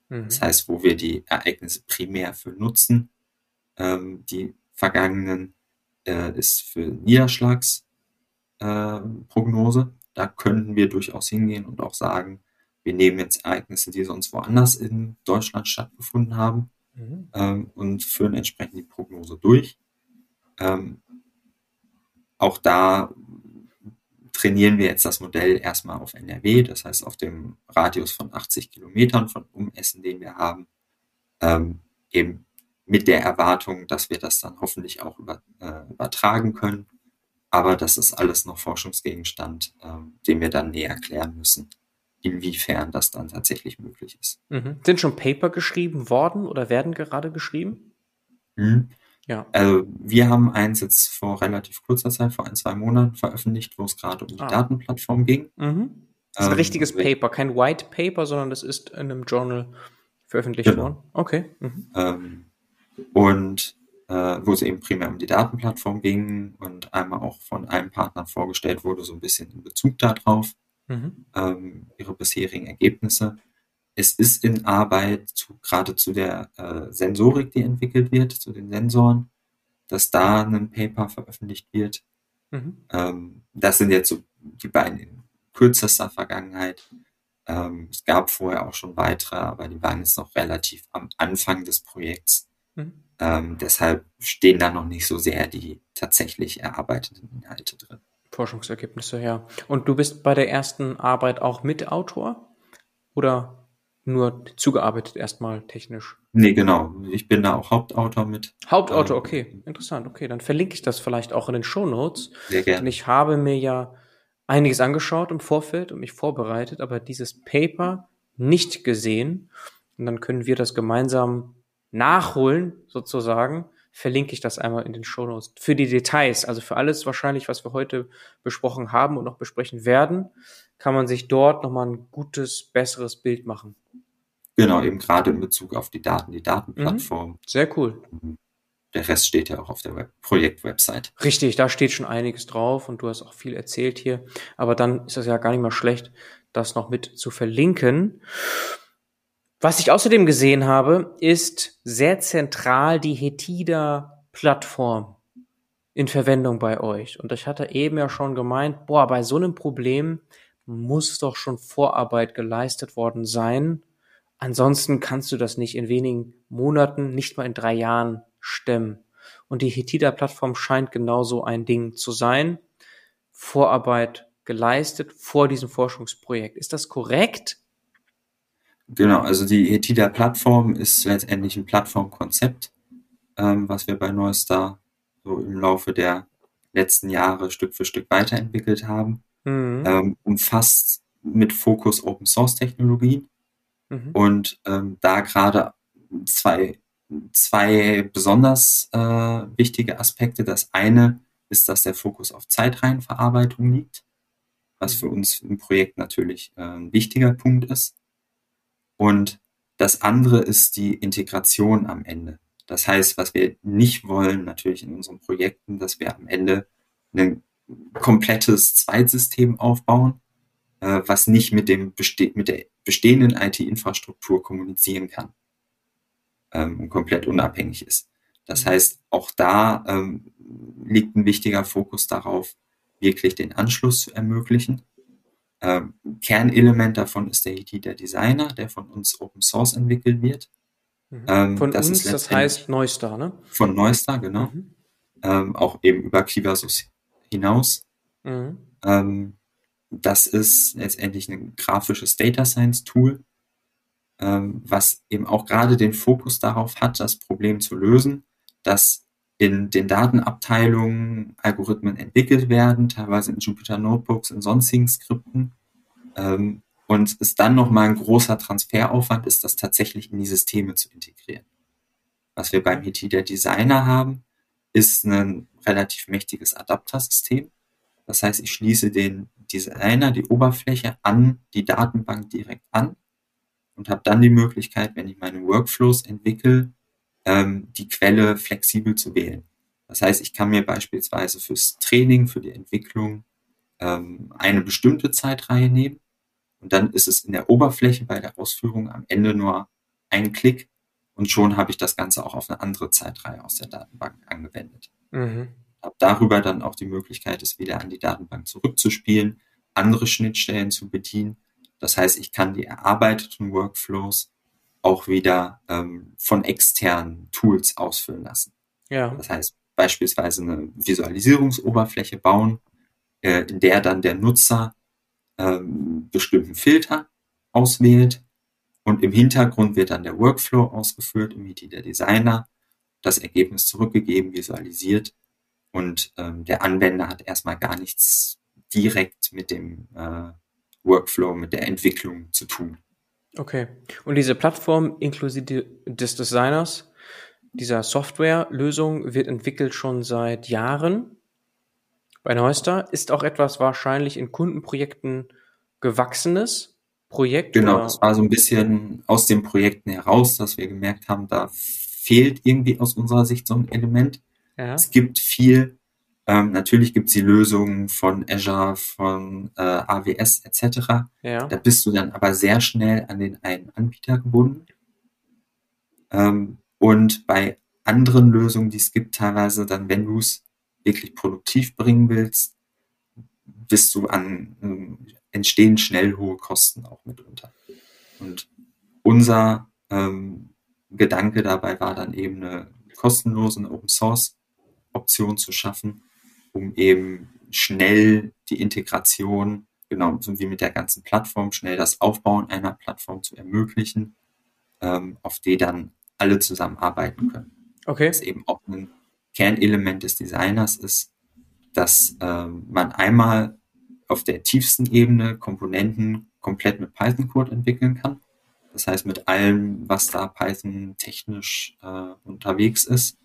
S3: Mhm. Das heißt, wo wir die Ereignisse primär für nutzen, ähm, die vergangenen, äh, ist für Niederschlagsprognose. Äh, da könnten wir durchaus hingehen und auch sagen, wir nehmen jetzt Ereignisse, die sonst woanders in Deutschland stattgefunden haben mhm. ähm, und führen entsprechend die Prognose durch. Ähm, auch da trainieren wir jetzt das Modell erstmal auf NRW, das heißt auf dem Radius von 80 Kilometern von Umessen, den wir haben, ähm, eben mit der Erwartung, dass wir das dann hoffentlich auch über, äh, übertragen können. Aber das ist alles noch Forschungsgegenstand, ähm, den wir dann näher klären müssen, inwiefern das dann tatsächlich möglich ist.
S2: Mhm. Sind schon Paper geschrieben worden oder werden gerade geschrieben?
S3: Mhm. Ja. Also wir haben eins jetzt vor relativ kurzer Zeit, vor ein, zwei Monaten veröffentlicht, wo es gerade um die ah. Datenplattform ging.
S2: Mhm. Das ist ein ähm, richtiges Paper, kein White Paper, sondern das ist in einem Journal veröffentlicht genau. worden. Okay. Mhm.
S3: Ähm, und äh, wo es eben primär um die Datenplattform ging und einmal auch von einem Partner vorgestellt wurde, so ein bisschen in Bezug darauf, mhm. ähm, ihre bisherigen Ergebnisse. Es ist in Arbeit zu, gerade zu der äh, Sensorik, die entwickelt wird, zu den Sensoren, dass da ein Paper veröffentlicht wird. Mhm. Ähm, das sind jetzt so die beiden in kürzester Vergangenheit. Ähm, es gab vorher auch schon weitere, aber die waren jetzt noch relativ am Anfang des Projekts. Mhm. Ähm, deshalb stehen da noch nicht so sehr die tatsächlich erarbeiteten Inhalte drin.
S2: Forschungsergebnisse, ja. Und du bist bei der ersten Arbeit auch Mitautor? Oder nur zugearbeitet erstmal technisch?
S3: Nee, genau. Ich bin da auch Hauptautor mit.
S2: Hauptautor, ähm, okay. Interessant. Okay, dann verlinke ich das vielleicht auch in den Show Notes.
S3: Sehr gerne.
S2: Denn ich habe mir ja einiges angeschaut im Vorfeld und mich vorbereitet, aber dieses Paper nicht gesehen. Und dann können wir das gemeinsam nachholen, sozusagen. Verlinke ich das einmal in den Show Notes. Für die Details, also für alles wahrscheinlich, was wir heute besprochen haben und noch besprechen werden, kann man sich dort nochmal ein gutes, besseres Bild machen.
S3: Genau, eben gerade in Bezug auf die Daten, die Datenplattform. Mhm.
S2: Sehr cool.
S3: Der Rest steht ja auch auf der Web Projekt-Website.
S2: Richtig, da steht schon einiges drauf und du hast auch viel erzählt hier. Aber dann ist das ja gar nicht mal schlecht, das noch mit zu verlinken. Was ich außerdem gesehen habe, ist sehr zentral die Hetida-Plattform in Verwendung bei euch. Und ich hatte eben ja schon gemeint, boah, bei so einem Problem muss doch schon Vorarbeit geleistet worden sein. Ansonsten kannst du das nicht in wenigen Monaten, nicht mal in drei Jahren stemmen. Und die Hetida-Plattform scheint genauso ein Ding zu sein. Vorarbeit geleistet vor diesem Forschungsprojekt. Ist das korrekt?
S3: Genau, also die Hetida-Plattform ist letztendlich ein Plattformkonzept, ähm, was wir bei Neustar so im Laufe der letzten Jahre Stück für Stück weiterentwickelt haben. Mhm. Ähm, umfasst mit Fokus Open Source Technologien mhm. und ähm, da gerade zwei zwei besonders äh, wichtige Aspekte. Das eine ist, dass der Fokus auf Zeitreihenverarbeitung liegt, was für uns im Projekt natürlich äh, ein wichtiger Punkt ist. Und das andere ist die Integration am Ende. Das heißt, was wir nicht wollen natürlich in unseren Projekten, dass wir am Ende ein komplettes Zweitsystem aufbauen, äh, was nicht mit, dem beste mit der bestehenden IT-Infrastruktur kommunizieren kann ähm, komplett unabhängig ist. Das mhm. heißt, auch da ähm, liegt ein wichtiger Fokus darauf, wirklich den Anschluss zu ermöglichen. Ähm, Kernelement davon ist der IT der Designer, der von uns Open Source entwickelt wird.
S2: Mhm. Ähm, von das uns, das heißt Neustar, ne?
S3: Von Neustar, genau. Mhm. Ähm, auch eben über Kivasus hinaus. Mhm. Ähm, das ist letztendlich ein grafisches Data Science Tool, ähm, was eben auch gerade den Fokus darauf hat, das Problem zu lösen, dass in den Datenabteilungen Algorithmen entwickelt werden, teilweise in Jupyter Notebooks, in sonstigen Skripten. Ähm, und es dann nochmal ein großer Transferaufwand ist, das tatsächlich in die Systeme zu integrieren. Was wir beim der Designer haben, ist ein relativ mächtiges Adaptersystem. Das heißt, ich schließe den Designer, die Oberfläche an die Datenbank direkt an und habe dann die Möglichkeit, wenn ich meine Workflows entwickle, ähm, die Quelle flexibel zu wählen. Das heißt, ich kann mir beispielsweise fürs Training, für die Entwicklung ähm, eine bestimmte Zeitreihe nehmen und dann ist es in der Oberfläche bei der Ausführung am Ende nur ein Klick und schon habe ich das Ganze auch auf eine andere Zeitreihe aus der Datenbank angewendet. Mhm. Habe darüber dann auch die Möglichkeit, es wieder an die Datenbank zurückzuspielen, andere Schnittstellen zu bedienen das heißt, ich kann die erarbeiteten Workflows auch wieder ähm, von externen Tools ausfüllen lassen. Ja. Das heißt, beispielsweise eine Visualisierungsoberfläche bauen, äh, in der dann der Nutzer ähm, bestimmten Filter auswählt und im Hintergrund wird dann der Workflow ausgeführt im IT der Designer, das Ergebnis zurückgegeben, visualisiert und ähm, der Anwender hat erstmal gar nichts direkt mit dem äh, Workflow, mit der Entwicklung zu tun.
S2: Okay. Und diese Plattform inklusive des Designers, dieser Softwarelösung wird entwickelt schon seit Jahren bei Neuster, ist auch etwas wahrscheinlich in Kundenprojekten gewachsenes Projekt.
S3: Genau, das war so ein bisschen aus den Projekten heraus, dass wir gemerkt haben, da fehlt irgendwie aus unserer Sicht so ein Element. Ja. Es gibt viel, ähm, natürlich gibt es die Lösungen von Azure, von äh, AWS etc. Ja. Da bist du dann aber sehr schnell an den einen Anbieter gebunden. Ähm, und bei anderen Lösungen, die es gibt, teilweise dann, wenn du es wirklich produktiv bringen willst, bist du an, äh, entstehen schnell hohe Kosten auch mitunter. Und unser ähm, Gedanke dabei war dann eben eine kostenlose Open Source Option zu schaffen, um eben schnell die Integration, genau so wie mit der ganzen Plattform, schnell das Aufbauen einer Plattform zu ermöglichen, ähm, auf die dann alle zusammenarbeiten können.
S2: Okay.
S3: Das eben auch ein Kernelement des Designers ist, dass ähm, man einmal auf der tiefsten Ebene Komponenten komplett mit Python-Code entwickeln kann. Das heißt, mit allem, was da Python technisch äh, unterwegs ist,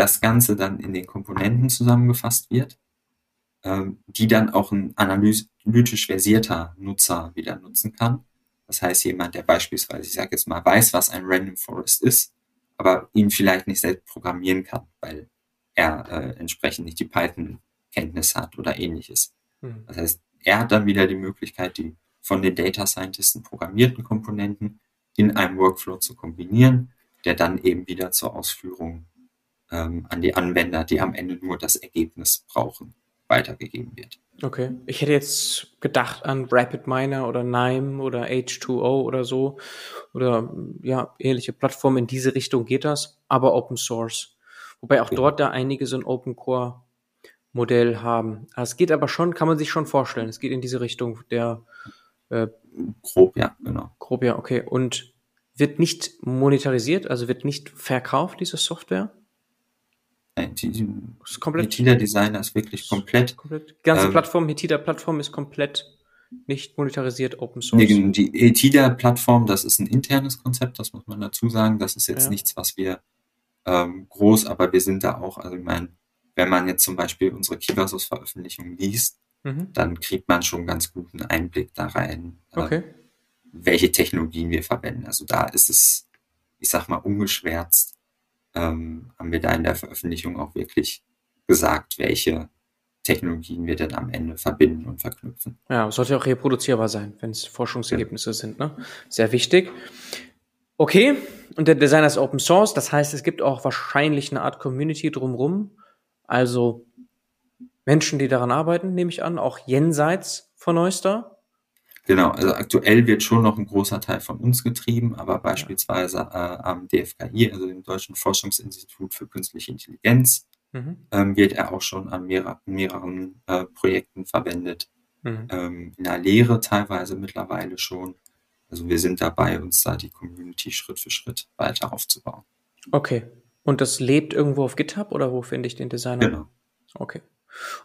S3: das Ganze dann in den Komponenten zusammengefasst wird, ähm, die dann auch ein analytisch versierter Nutzer wieder nutzen kann. Das heißt, jemand, der beispielsweise, ich sage jetzt mal, weiß, was ein Random Forest ist, aber ihn vielleicht nicht selbst programmieren kann, weil er äh, entsprechend nicht die Python-Kenntnis hat oder ähnliches. Mhm. Das heißt, er hat dann wieder die Möglichkeit, die von den Data Scientisten programmierten Komponenten in einem Workflow zu kombinieren, der dann eben wieder zur Ausführung ähm, an die Anwender, die am Ende nur das Ergebnis brauchen, weitergegeben wird.
S2: Okay. Ich hätte jetzt gedacht an Rapid Miner oder Nime oder H2O oder so oder ja, ähnliche Plattformen. In diese Richtung geht das, aber Open Source. Wobei auch dort da einige so ein Open Core Modell haben. Es geht aber schon, kann man sich schon vorstellen. Es geht in diese Richtung der
S3: äh, grob, ja, genau.
S2: Grob, ja, okay. Und wird nicht monetarisiert, also wird nicht verkauft, diese Software?
S3: Nein, die, die ist komplett, Hetida Designer ist wirklich komplett. komplett.
S2: Die ganze ähm, Plattform, Hetida Plattform ist komplett nicht monetarisiert, Open Source.
S3: Nee, die Hetida Plattform, das ist ein internes Konzept, das muss man dazu sagen. Das ist jetzt ja. nichts, was wir ähm, groß, aber wir sind da auch, also ich meine, wenn man jetzt zum Beispiel unsere Kivasus-Veröffentlichung liest, mhm. dann kriegt man schon ganz guten Einblick da rein,
S2: äh, okay. äh,
S3: welche Technologien wir verwenden. Also da ist es, ich sag mal, ungeschwärzt ähm, haben wir da in der Veröffentlichung auch wirklich gesagt, welche Technologien wir denn am Ende verbinden und verknüpfen.
S2: Ja, es sollte auch reproduzierbar sein, wenn es Forschungsergebnisse ja. sind. Ne? Sehr wichtig. Okay, und der Designer ist Open Source, das heißt, es gibt auch wahrscheinlich eine Art Community drumherum. Also Menschen, die daran arbeiten, nehme ich an, auch jenseits von Neuster.
S3: Genau, also aktuell wird schon noch ein großer Teil von uns getrieben, aber beispielsweise äh, am DFKI, also dem Deutschen Forschungsinstitut für Künstliche Intelligenz, mhm. ähm, wird er auch schon an mehreren, mehreren äh, Projekten verwendet. Mhm. Ähm, in der Lehre teilweise mittlerweile schon. Also wir sind dabei, uns da die Community Schritt für Schritt weiter aufzubauen.
S2: Okay. Und das lebt irgendwo auf GitHub oder wo finde ich den Designer?
S3: Genau.
S2: Okay.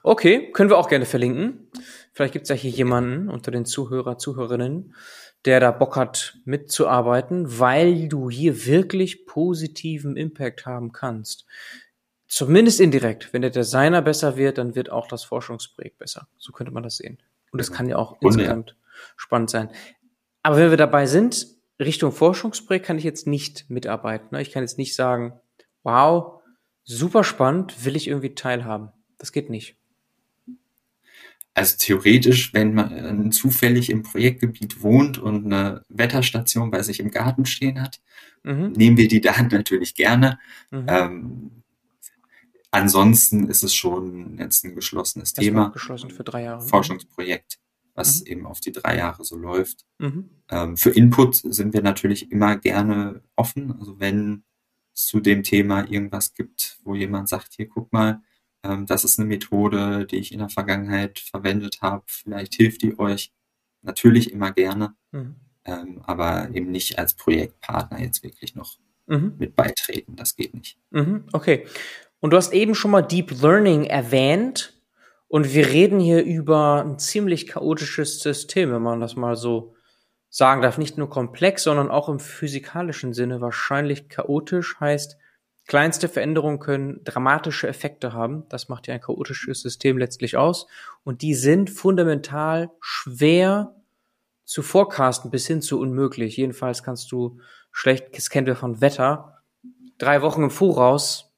S2: Okay, können wir auch gerne verlinken. Vielleicht gibt es ja hier jemanden unter den Zuhörer, Zuhörerinnen, der da Bock hat, mitzuarbeiten, weil du hier wirklich positiven Impact haben kannst. Zumindest indirekt. Wenn der Designer besser wird, dann wird auch das Forschungsprojekt besser. So könnte man das sehen. Und das kann ja auch insgesamt ja. spannend sein. Aber wenn wir dabei sind, Richtung Forschungsprojekt kann ich jetzt nicht mitarbeiten. Ich kann jetzt nicht sagen, wow, super spannend, will ich irgendwie teilhaben. Das geht nicht.
S3: Also theoretisch, wenn man zufällig im Projektgebiet wohnt und eine Wetterstation bei sich im Garten stehen hat, mhm. nehmen wir die Daten natürlich gerne. Mhm. Ähm, ansonsten ist es schon jetzt ein geschlossenes das Thema.
S2: Geschlossen für drei Jahre.
S3: Forschungsprojekt, was mhm. eben auf die drei Jahre so läuft. Mhm. Ähm, für Input sind wir natürlich immer gerne offen. Also wenn es zu dem Thema irgendwas gibt, wo jemand sagt, hier guck mal, ähm, das ist eine Methode, die ich in der Vergangenheit verwendet habe, vielleicht hilft die euch. Natürlich immer gerne, mhm. ähm, aber eben nicht als Projektpartner jetzt wirklich noch mhm. mit beitreten. Das geht nicht.
S2: Mhm. Okay. Und du hast eben schon mal Deep Learning erwähnt. Und wir reden hier über ein ziemlich chaotisches System, wenn man das mal so sagen darf. Nicht nur komplex, sondern auch im physikalischen Sinne wahrscheinlich chaotisch heißt, kleinste Veränderungen können dramatische Effekte haben. Das macht ja ein chaotisches System letztlich aus. Und die sind fundamental schwer zu forecasten bis hin zu unmöglich. Jedenfalls kannst du schlecht, das kennen wir von Wetter, drei Wochen im Voraus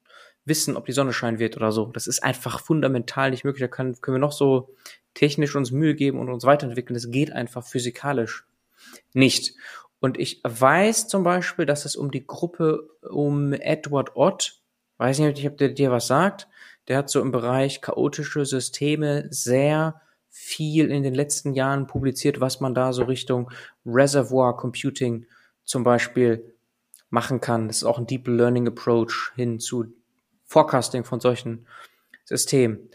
S2: wissen, ob die Sonne scheinen wird oder so. Das ist einfach fundamental nicht möglich. Da können, können wir noch so technisch uns Mühe geben und uns weiterentwickeln. Das geht einfach physikalisch nicht. Und ich weiß zum Beispiel, dass es um die Gruppe um Edward Ott, weiß nicht, ob der dir was sagt, der hat so im Bereich chaotische Systeme sehr viel in den letzten Jahren publiziert, was man da so Richtung Reservoir Computing zum Beispiel machen kann. Das ist auch ein Deep Learning Approach hin zu Forecasting von solchen Systemen.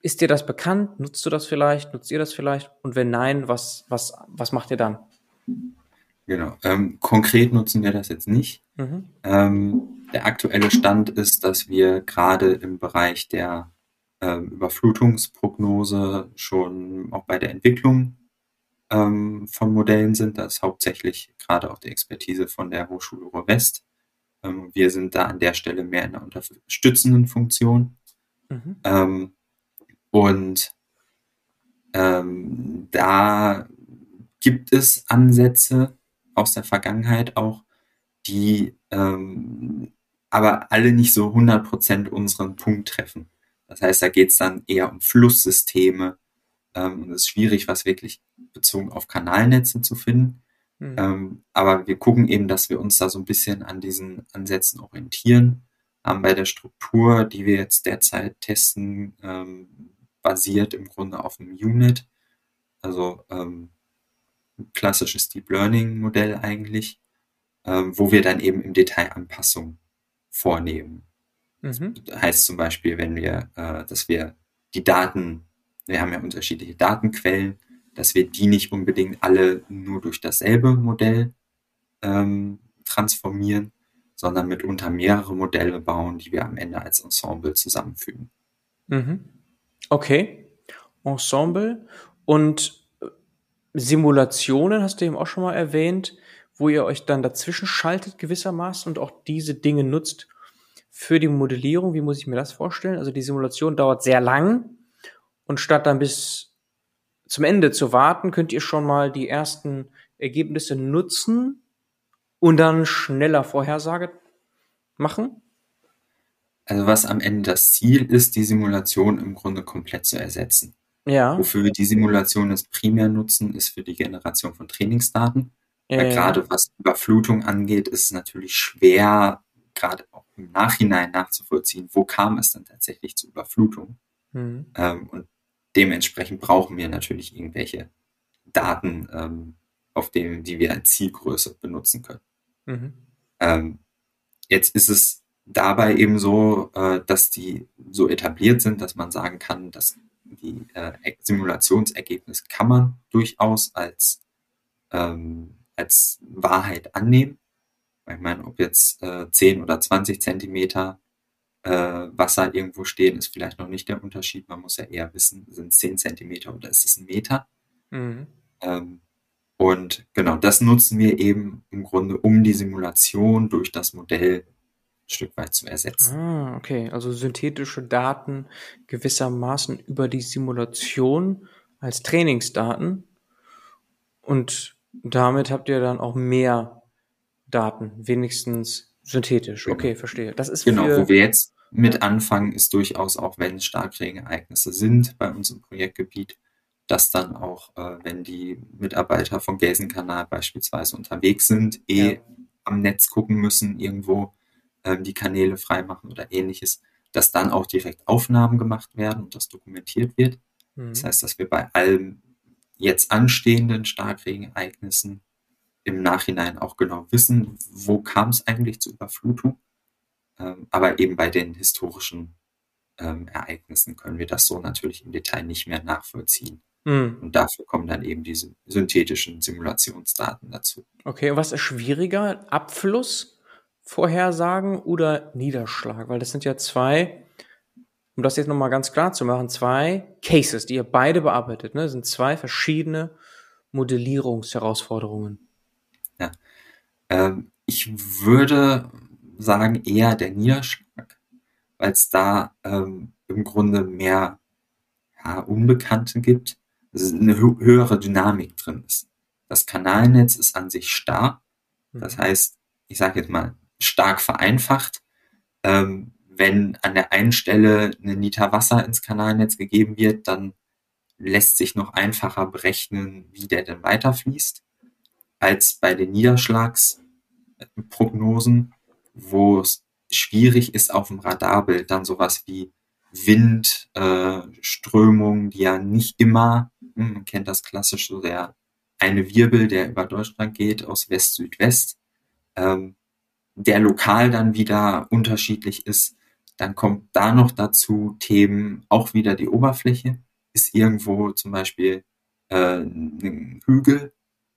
S2: Ist dir das bekannt? Nutzt du das vielleicht? Nutzt ihr das vielleicht? Und wenn nein, was, was, was macht ihr dann?
S3: Genau. Ähm, konkret nutzen wir das jetzt nicht. Mhm. Ähm, der aktuelle Stand ist, dass wir gerade im Bereich der ähm, Überflutungsprognose schon auch bei der Entwicklung ähm, von Modellen sind. Das ist hauptsächlich gerade auch die Expertise von der Hochschule Ruhr-West. Ähm, wir sind da an der Stelle mehr in der unterstützenden Funktion. Mhm. Ähm, und da gibt es Ansätze aus der Vergangenheit auch, die ähm, aber alle nicht so 100% unseren Punkt treffen. Das heißt, da geht es dann eher um Flusssysteme ähm, und es ist schwierig, was wirklich bezogen auf Kanalnetze zu finden. Mhm. Ähm, aber wir gucken eben, dass wir uns da so ein bisschen an diesen Ansätzen orientieren. Ähm, bei der Struktur, die wir jetzt derzeit testen, ähm, basiert im Grunde auf einem Unit. Also ähm, klassisches Deep Learning Modell eigentlich, ähm, wo wir dann eben im Detail Anpassungen vornehmen. Mhm. Das heißt zum Beispiel, wenn wir, äh, dass wir die Daten, wir haben ja unterschiedliche Datenquellen, dass wir die nicht unbedingt alle nur durch dasselbe Modell ähm, transformieren, sondern mitunter mehrere Modelle bauen, die wir am Ende als Ensemble zusammenfügen.
S2: Mhm. Okay, Ensemble und Simulationen hast du eben auch schon mal erwähnt, wo ihr euch dann dazwischen schaltet gewissermaßen und auch diese Dinge nutzt für die Modellierung. Wie muss ich mir das vorstellen? Also die Simulation dauert sehr lang und statt dann bis zum Ende zu warten, könnt ihr schon mal die ersten Ergebnisse nutzen und dann schneller Vorhersage machen?
S3: Also was am Ende das Ziel ist, die Simulation im Grunde komplett zu ersetzen. Ja. Wofür wir die Simulation jetzt primär nutzen, ist für die Generation von Trainingsdaten. Ja, Weil gerade was Überflutung angeht, ist es natürlich schwer, gerade auch im Nachhinein nachzuvollziehen, wo kam es dann tatsächlich zu Überflutung. Mhm. Ähm, und dementsprechend brauchen wir natürlich irgendwelche Daten, ähm, auf denen, die wir als Zielgröße benutzen können. Mhm. Ähm, jetzt ist es dabei eben so, äh, dass die so etabliert sind, dass man sagen kann, dass die äh, Simulationsergebnis kann man durchaus als, ähm, als Wahrheit annehmen. Ich meine, ob jetzt äh, 10 oder 20 Zentimeter äh, Wasser irgendwo stehen, ist vielleicht noch nicht der Unterschied. Man muss ja eher wissen, sind es 10 Zentimeter oder ist es ein Meter? Mhm. Ähm, und genau, das nutzen wir eben im Grunde, um die Simulation durch das Modell Stück weit zu ersetzen.
S2: Ah, okay. Also synthetische Daten gewissermaßen über die Simulation als Trainingsdaten. Und damit habt ihr dann auch mehr Daten, wenigstens Synthetisch, genau. okay, verstehe.
S3: Das ist genau, wo wir jetzt mit anfangen, ist durchaus auch, wenn es Starkregenereignisse sind bei uns im Projektgebiet, dass dann auch, äh, wenn die Mitarbeiter vom Gelsenkanal beispielsweise unterwegs sind, eh ja. am Netz gucken müssen, irgendwo die Kanäle freimachen oder ähnliches, dass dann auch direkt Aufnahmen gemacht werden und das dokumentiert wird. Mhm. Das heißt, dass wir bei allen jetzt anstehenden Starkregenereignissen im Nachhinein auch genau wissen, wo kam es eigentlich zur Überflutung. Ähm, aber eben bei den historischen ähm, Ereignissen können wir das so natürlich im Detail nicht mehr nachvollziehen. Mhm. Und dafür kommen dann eben diese synthetischen Simulationsdaten dazu.
S2: Okay, und was ist schwieriger? Abfluss, Vorhersagen oder Niederschlag? Weil das sind ja zwei, um das jetzt nochmal ganz klar zu machen, zwei Cases, die ihr beide bearbeitet. Ne? Das sind zwei verschiedene Modellierungsherausforderungen.
S3: Ja. Ähm, ich würde sagen eher der Niederschlag, weil es da ähm, im Grunde mehr ja, Unbekannte gibt eine höhere Dynamik drin ist. Das Kanalnetz ist an sich starr. Das mhm. heißt, ich sage jetzt mal stark vereinfacht. Ähm, wenn an der einen Stelle ein Liter Wasser ins Kanalnetz gegeben wird, dann lässt sich noch einfacher berechnen, wie der denn weiterfließt, als bei den Niederschlagsprognosen, wo es schwierig ist, auf dem Radarbild dann sowas wie Wind, äh, Strömung, die ja nicht immer hm, man kennt das klassisch so der eine Wirbel, der über Deutschland geht, aus West-Südwest, ähm, der lokal dann wieder unterschiedlich ist. Dann kommt da noch dazu Themen, auch wieder die Oberfläche, ist irgendwo zum Beispiel äh, ein Hügel,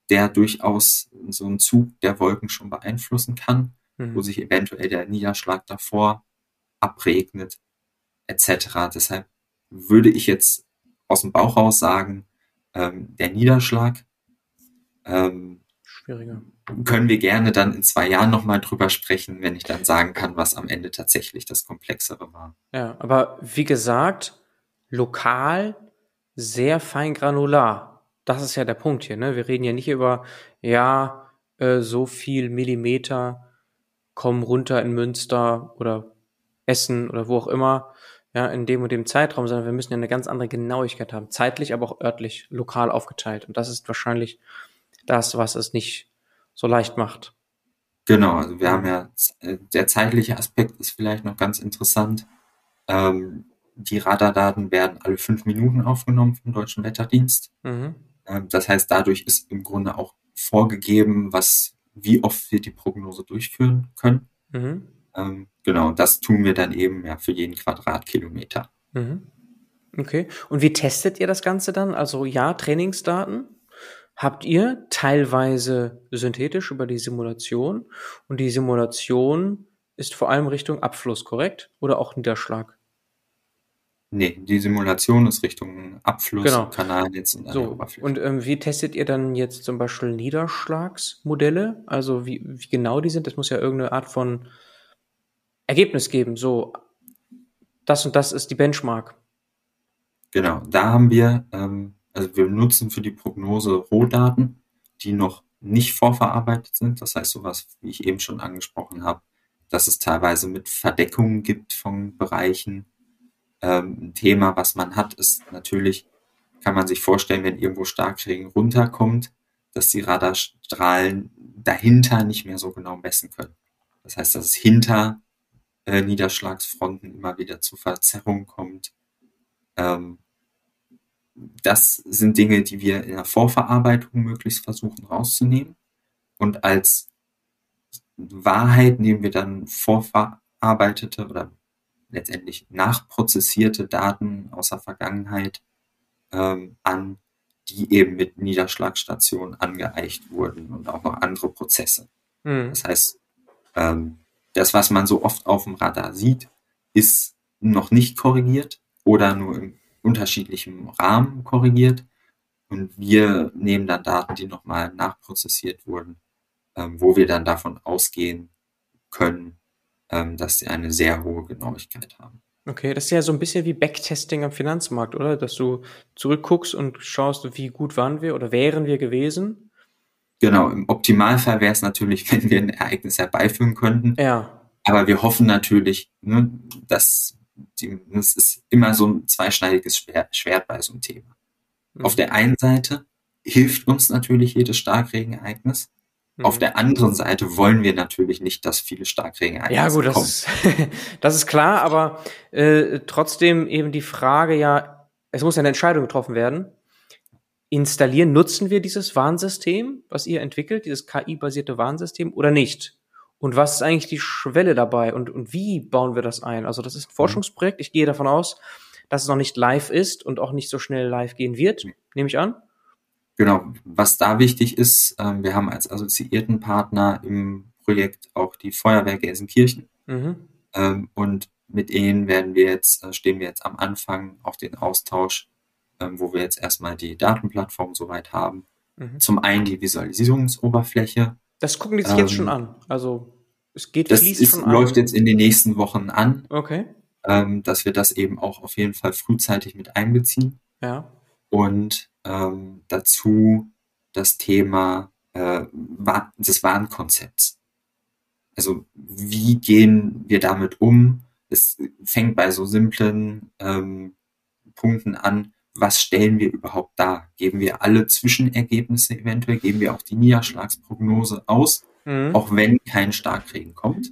S3: der durchaus so einen Zug der Wolken schon beeinflussen kann, mhm. wo sich eventuell der Niederschlag davor abregnet, etc. Deshalb würde ich jetzt aus dem Bauch raus sagen, ähm, der Niederschlag. Ähm, Schwieriger. Können wir gerne dann in zwei Jahren nochmal drüber sprechen, wenn ich dann sagen kann, was am Ende tatsächlich das Komplexere war.
S2: Ja, aber wie gesagt, lokal sehr fein granular. Das ist ja der Punkt hier. Ne? Wir reden ja nicht über, ja, äh, so viel Millimeter kommen runter in Münster oder Essen oder wo auch immer, ja, in dem und dem Zeitraum, sondern wir müssen ja eine ganz andere Genauigkeit haben, zeitlich, aber auch örtlich, lokal aufgeteilt. Und das ist wahrscheinlich das, was es nicht so leicht macht.
S3: Genau, also wir haben ja, äh, der zeitliche Aspekt ist vielleicht noch ganz interessant. Ähm, die Radardaten werden alle fünf Minuten aufgenommen vom Deutschen Wetterdienst. Mhm. Ähm, das heißt, dadurch ist im Grunde auch vorgegeben, was, wie oft wir die Prognose durchführen können. Mhm. Ähm, genau, das tun wir dann eben ja für jeden Quadratkilometer. Mhm.
S2: Okay. Und wie testet ihr das Ganze dann? Also ja, Trainingsdaten habt ihr teilweise synthetisch über die Simulation und die Simulation ist vor allem Richtung Abfluss, korrekt? Oder auch Niederschlag?
S3: Nee, die Simulation ist Richtung Abfluss, genau. Kanalnetz
S2: und so. Oberfläche. Und ähm, wie testet ihr dann jetzt zum Beispiel Niederschlagsmodelle? Also wie, wie genau die sind? Das muss ja irgendeine Art von Ergebnis geben, so das und das ist die Benchmark.
S3: Genau, da haben wir, ähm, also wir nutzen für die Prognose Rohdaten, die noch nicht vorverarbeitet sind. Das heißt, sowas, wie ich eben schon angesprochen habe, dass es teilweise mit Verdeckungen gibt von Bereichen. Ähm, ein Thema, was man hat, ist natürlich, kann man sich vorstellen, wenn irgendwo Starkregen runterkommt, dass die Radarstrahlen dahinter nicht mehr so genau messen können. Das heißt, dass es hinter äh, Niederschlagsfronten immer wieder zu Verzerrungen kommt. Ähm, das sind Dinge, die wir in der Vorverarbeitung möglichst versuchen rauszunehmen. Und als Wahrheit nehmen wir dann vorverarbeitete oder letztendlich nachprozessierte Daten aus der Vergangenheit ähm, an, die eben mit Niederschlagstationen angeeicht wurden und auch noch andere Prozesse. Mhm. Das heißt, ähm, das, was man so oft auf dem Radar sieht, ist noch nicht korrigiert oder nur im unterschiedlichen Rahmen korrigiert. Und wir nehmen dann Daten, die nochmal nachprozessiert wurden, ähm, wo wir dann davon ausgehen können, ähm, dass sie eine sehr hohe Genauigkeit haben.
S2: Okay, das ist ja so ein bisschen wie Backtesting am Finanzmarkt, oder? Dass du zurückguckst und schaust, wie gut waren wir oder wären wir gewesen
S3: Genau, im Optimalfall wäre es natürlich, wenn wir ein Ereignis herbeiführen könnten.
S2: Ja.
S3: Aber wir hoffen natürlich, ne, dass die, das ist immer so ein zweischneidiges Schwert bei so einem Thema. Mhm. Auf der einen Seite hilft uns natürlich jedes Starkregenereignis. Mhm. Auf der anderen Seite wollen wir natürlich nicht, dass viele Starkregenereignisse
S2: Ja gut, das kommen. ist, das ist klar, aber äh, trotzdem eben die Frage ja, es muss eine Entscheidung getroffen werden installieren, nutzen wir dieses Warnsystem, was ihr entwickelt, dieses KI-basierte Warnsystem oder nicht? Und was ist eigentlich die Schwelle dabei und, und wie bauen wir das ein? Also das ist ein Forschungsprojekt. Ich gehe davon aus, dass es noch nicht live ist und auch nicht so schnell live gehen wird, nehme ich an.
S3: Genau, was da wichtig ist, ähm, wir haben als assoziierten Partner im Projekt auch die Feuerwehr Gelsenkirchen.
S2: Mhm.
S3: Ähm, und mit ihnen werden wir jetzt, äh, stehen wir jetzt am Anfang auf den Austausch, ähm, wo wir jetzt erstmal die Datenplattform soweit haben.
S2: Mhm.
S3: Zum einen die Visualisierungsoberfläche.
S2: Das gucken die sich jetzt
S3: Ähm,
S2: schon an. Also es geht
S3: Das ist,
S2: schon an.
S3: läuft jetzt in den nächsten Wochen an,
S2: Okay.
S3: ähm, dass wir das eben auch auf jeden Fall frühzeitig mit einbeziehen.
S2: Ja.
S3: Und ähm, dazu das Thema äh, des Warenkonzepts. Also wie gehen wir damit um? Es fängt bei so simplen ähm, Punkten an. Was stellen wir überhaupt dar? Geben wir alle Zwischenergebnisse eventuell? Geben wir auch die Niederschlagsprognose aus,
S2: Mhm.
S3: auch wenn kein Starkregen kommt?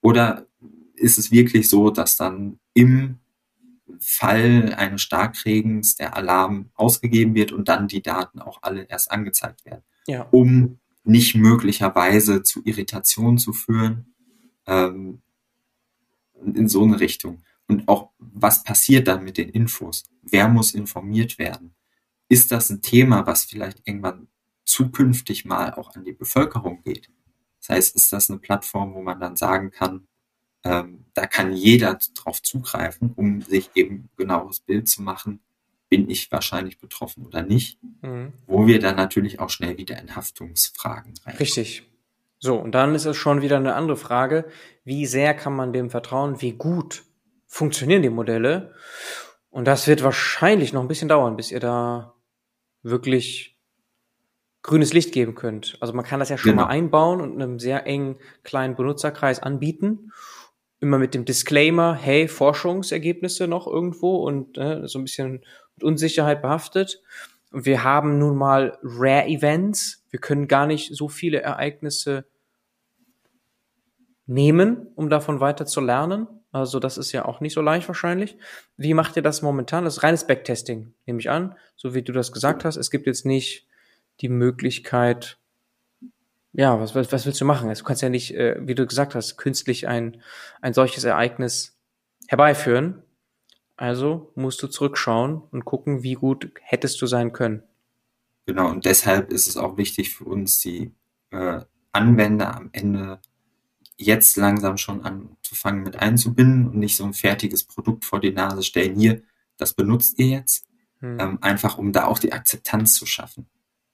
S3: Oder ist es wirklich so, dass dann im Fall eines Starkregens der Alarm ausgegeben wird und dann die Daten auch alle erst angezeigt werden,
S2: Ja.
S3: um nicht möglicherweise zu Irritationen zu führen, ähm, in so eine Richtung. Und auch, was passiert dann mit den Infos? Wer muss informiert werden? Ist das ein Thema, was vielleicht irgendwann zukünftig mal auch an die Bevölkerung geht? Das heißt, ist das eine Plattform, wo man dann sagen kann, ähm, da kann jeder drauf zugreifen, um sich eben genaues Bild zu machen, bin ich wahrscheinlich betroffen oder nicht,
S2: Mhm.
S3: wo wir dann natürlich auch schnell wieder in Haftungsfragen rein.
S2: Richtig. So, und dann ist es schon wieder eine andere Frage, wie sehr kann man dem vertrauen, wie gut funktionieren die Modelle? Und das wird wahrscheinlich noch ein bisschen dauern, bis ihr da wirklich grünes Licht geben könnt. Also man kann das ja schon
S3: Genau.
S2: mal einbauen und einem sehr engen kleinen Benutzerkreis anbieten. Immer mit dem Disclaimer, hey, Forschungsergebnisse noch irgendwo und äh, so ein bisschen mit Unsicherheit behaftet. Und wir haben nun mal Rare Events. Wir können gar nicht so viele Ereignisse nehmen, um davon weiter zu lernen. Also das ist ja auch nicht so leicht wahrscheinlich. Wie macht ihr das momentan? Das ist reines Backtesting, nehme ich an. So wie du das gesagt hast. Es gibt jetzt nicht die Möglichkeit, ja, was, was, was willst du machen? Du kannst ja nicht, äh, wie du gesagt hast, künstlich ein, ein solches Ereignis herbeiführen. Also musst du zurückschauen und gucken, wie gut hättest du sein können.
S3: Genau, und deshalb ist es auch wichtig für uns, die äh, Anwender am Ende jetzt langsam schon anzufangen mit einzubinden und nicht so ein fertiges Produkt vor die Nase stellen. Hier, das benutzt ihr jetzt,
S2: Hm.
S3: ähm, einfach um da auch die Akzeptanz zu schaffen.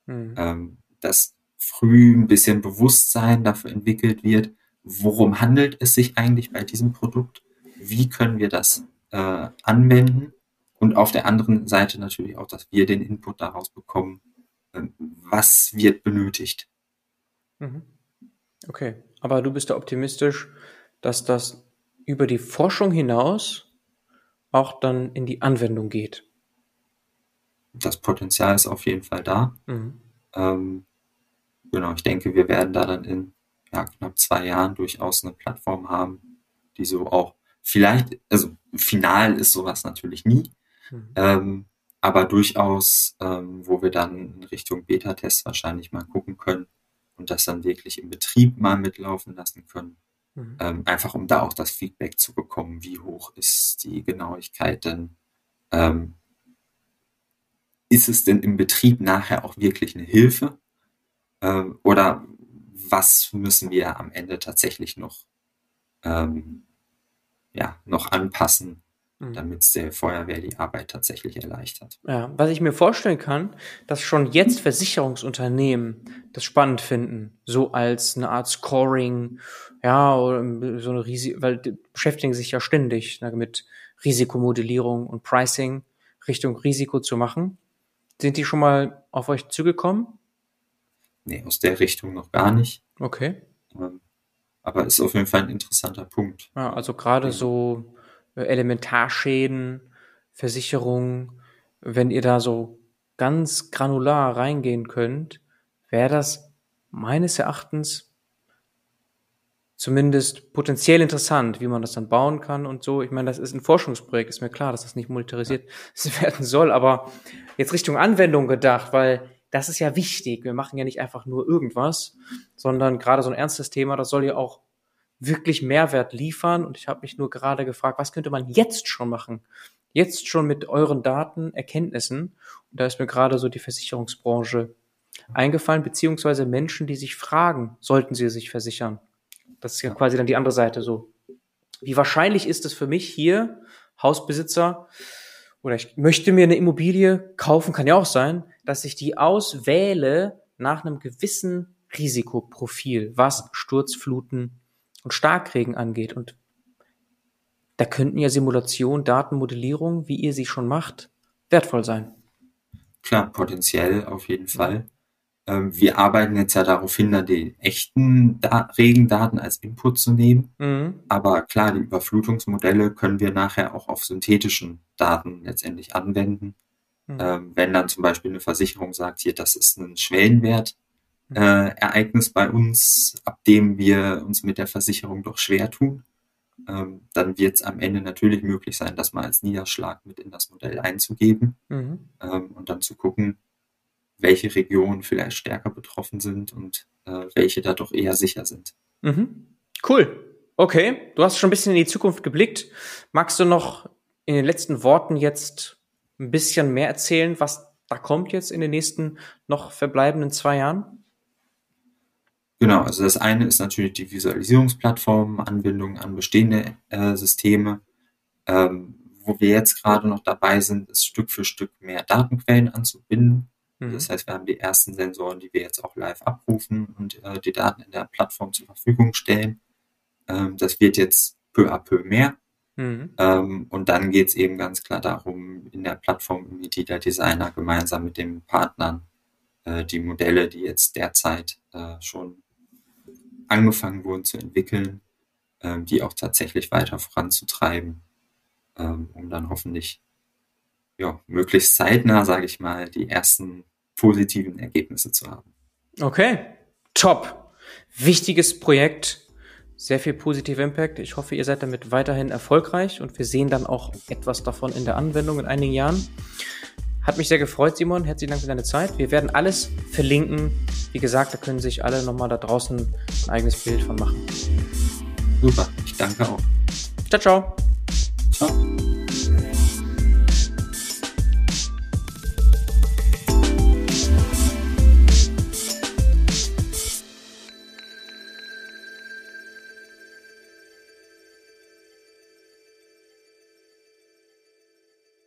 S2: Hm.
S3: Ähm, dass früh ein bisschen Bewusstsein dafür entwickelt wird, worum handelt es sich eigentlich bei diesem Produkt, wie können wir das äh, anwenden und auf der anderen Seite natürlich auch, dass wir den Input daraus bekommen, ähm, was wird benötigt.
S2: Mhm. Okay, aber du bist da optimistisch, dass das über die Forschung hinaus auch dann in die Anwendung geht.
S3: Das Potenzial ist auf jeden Fall da.
S2: Mhm.
S3: Ähm, genau, ich denke, wir werden da dann in ja, knapp zwei Jahren durchaus eine Plattform haben, die so auch vielleicht, also final ist sowas natürlich nie,
S2: Mhm.
S3: ähm, aber durchaus, ähm, wo wir dann in Richtung Beta-Test wahrscheinlich mal gucken können und das dann wirklich im Betrieb mal mitlaufen lassen können.
S2: Mhm.
S3: Ähm, einfach um da auch das Feedback zu bekommen, wie hoch ist die Genauigkeit denn, ähm, ist es denn im Betrieb nachher auch wirklich eine Hilfe? Ähm, oder was müssen wir am Ende tatsächlich noch, ähm, ja, noch anpassen,
S2: Mhm.
S3: damit es der Feuerwehr die Arbeit tatsächlich erleichtert?
S2: Ja, was ich mir vorstellen kann, dass schon jetzt Versicherungsunternehmen das spannend finden, so als eine Art Scoring, ja, oder so eine Risi weil die beschäftigen sich ja ständig ne, mit Risikomodellierung und Pricing Richtung Risiko zu machen. Sind die schon mal auf euch zugekommen?
S3: Nee, aus der Richtung noch gar nicht.
S2: Okay.
S3: Ähm, aber ist auf jeden Fall ein interessanter Punkt.
S2: Ja, also gerade so Elementarschäden, Versicherungen, wenn ihr da so ganz granular reingehen könnt, wäre das meines Erachtens zumindest potenziell interessant, wie man das dann bauen kann und so. Ich meine, das ist ein Forschungsprojekt, ist mir klar, dass das nicht monetarisiert werden soll, aber jetzt Richtung Anwendung gedacht, weil das ist ja wichtig. Wir machen ja nicht einfach nur irgendwas, sondern gerade so ein ernstes Thema, das soll ja auch wirklich Mehrwert liefern. Und ich habe mich nur gerade gefragt, was könnte man jetzt schon machen? Jetzt schon mit euren Daten, Erkenntnissen. Und da ist mir gerade so die Versicherungsbranche eingefallen, beziehungsweise Menschen, die sich fragen, sollten sie sich versichern? Das ist ja quasi dann die andere Seite so. Wie wahrscheinlich ist es für mich hier, Hausbesitzer, oder ich möchte mir eine Immobilie kaufen, kann ja auch sein, dass ich die auswähle nach einem gewissen Risikoprofil, was Sturzfluten und Starkregen angeht. Und da könnten ja Simulation, Datenmodellierung, wie ihr sie schon macht, wertvoll sein.
S3: Klar, potenziell auf jeden Fall. Ähm, wir arbeiten jetzt ja darauf hin, da die echten da Regendaten als Input zu nehmen. Mhm. Aber klar, die Überflutungsmodelle können wir nachher auch auf synthetischen Daten letztendlich anwenden. Mhm. Ähm, wenn dann zum Beispiel eine Versicherung sagt, hier, das ist ein Schwellenwert. Äh, Ereignis bei uns, ab dem wir uns mit der Versicherung doch schwer tun, ähm, dann wird es am Ende natürlich möglich sein, das mal als Niederschlag mit in das Modell einzugeben mhm. ähm, und dann zu gucken, welche Regionen vielleicht stärker betroffen sind und äh, welche da doch eher sicher sind.
S2: Mhm. Cool. Okay, du hast schon ein bisschen in die Zukunft geblickt. Magst du noch in den letzten Worten jetzt ein bisschen mehr erzählen, was da kommt jetzt in den nächsten noch verbleibenden zwei Jahren?
S3: Genau, also das eine ist natürlich die Visualisierungsplattform, Anbindung an bestehende äh, Systeme. Ähm, wo wir jetzt gerade noch dabei sind, ist Stück für Stück mehr Datenquellen anzubinden. Mhm. Das heißt, wir haben die ersten Sensoren, die wir jetzt auch live abrufen und äh, die Daten in der Plattform zur Verfügung stellen. Ähm, das wird jetzt peu à peu mehr. Mhm. Ähm, und dann geht es eben ganz klar darum, in der Plattform im Media Designer gemeinsam mit den Partnern äh, die Modelle, die jetzt derzeit äh, schon angefangen wurden zu entwickeln, äh, die auch tatsächlich weiter voranzutreiben, ähm, um dann hoffentlich ja, möglichst zeitnah, sage ich mal, die ersten positiven Ergebnisse zu haben.
S2: Okay, top. Wichtiges Projekt, sehr viel positiver Impact. Ich hoffe, ihr seid damit weiterhin erfolgreich und wir sehen dann auch etwas davon in der Anwendung in einigen Jahren. Hat mich sehr gefreut, Simon. Herzlichen Dank für deine Zeit. Wir werden alles verlinken. Wie gesagt, da können sich alle nochmal da draußen ein eigenes Bild von machen.
S3: Super, ich danke auch.
S2: Ciao, ciao. Ciao.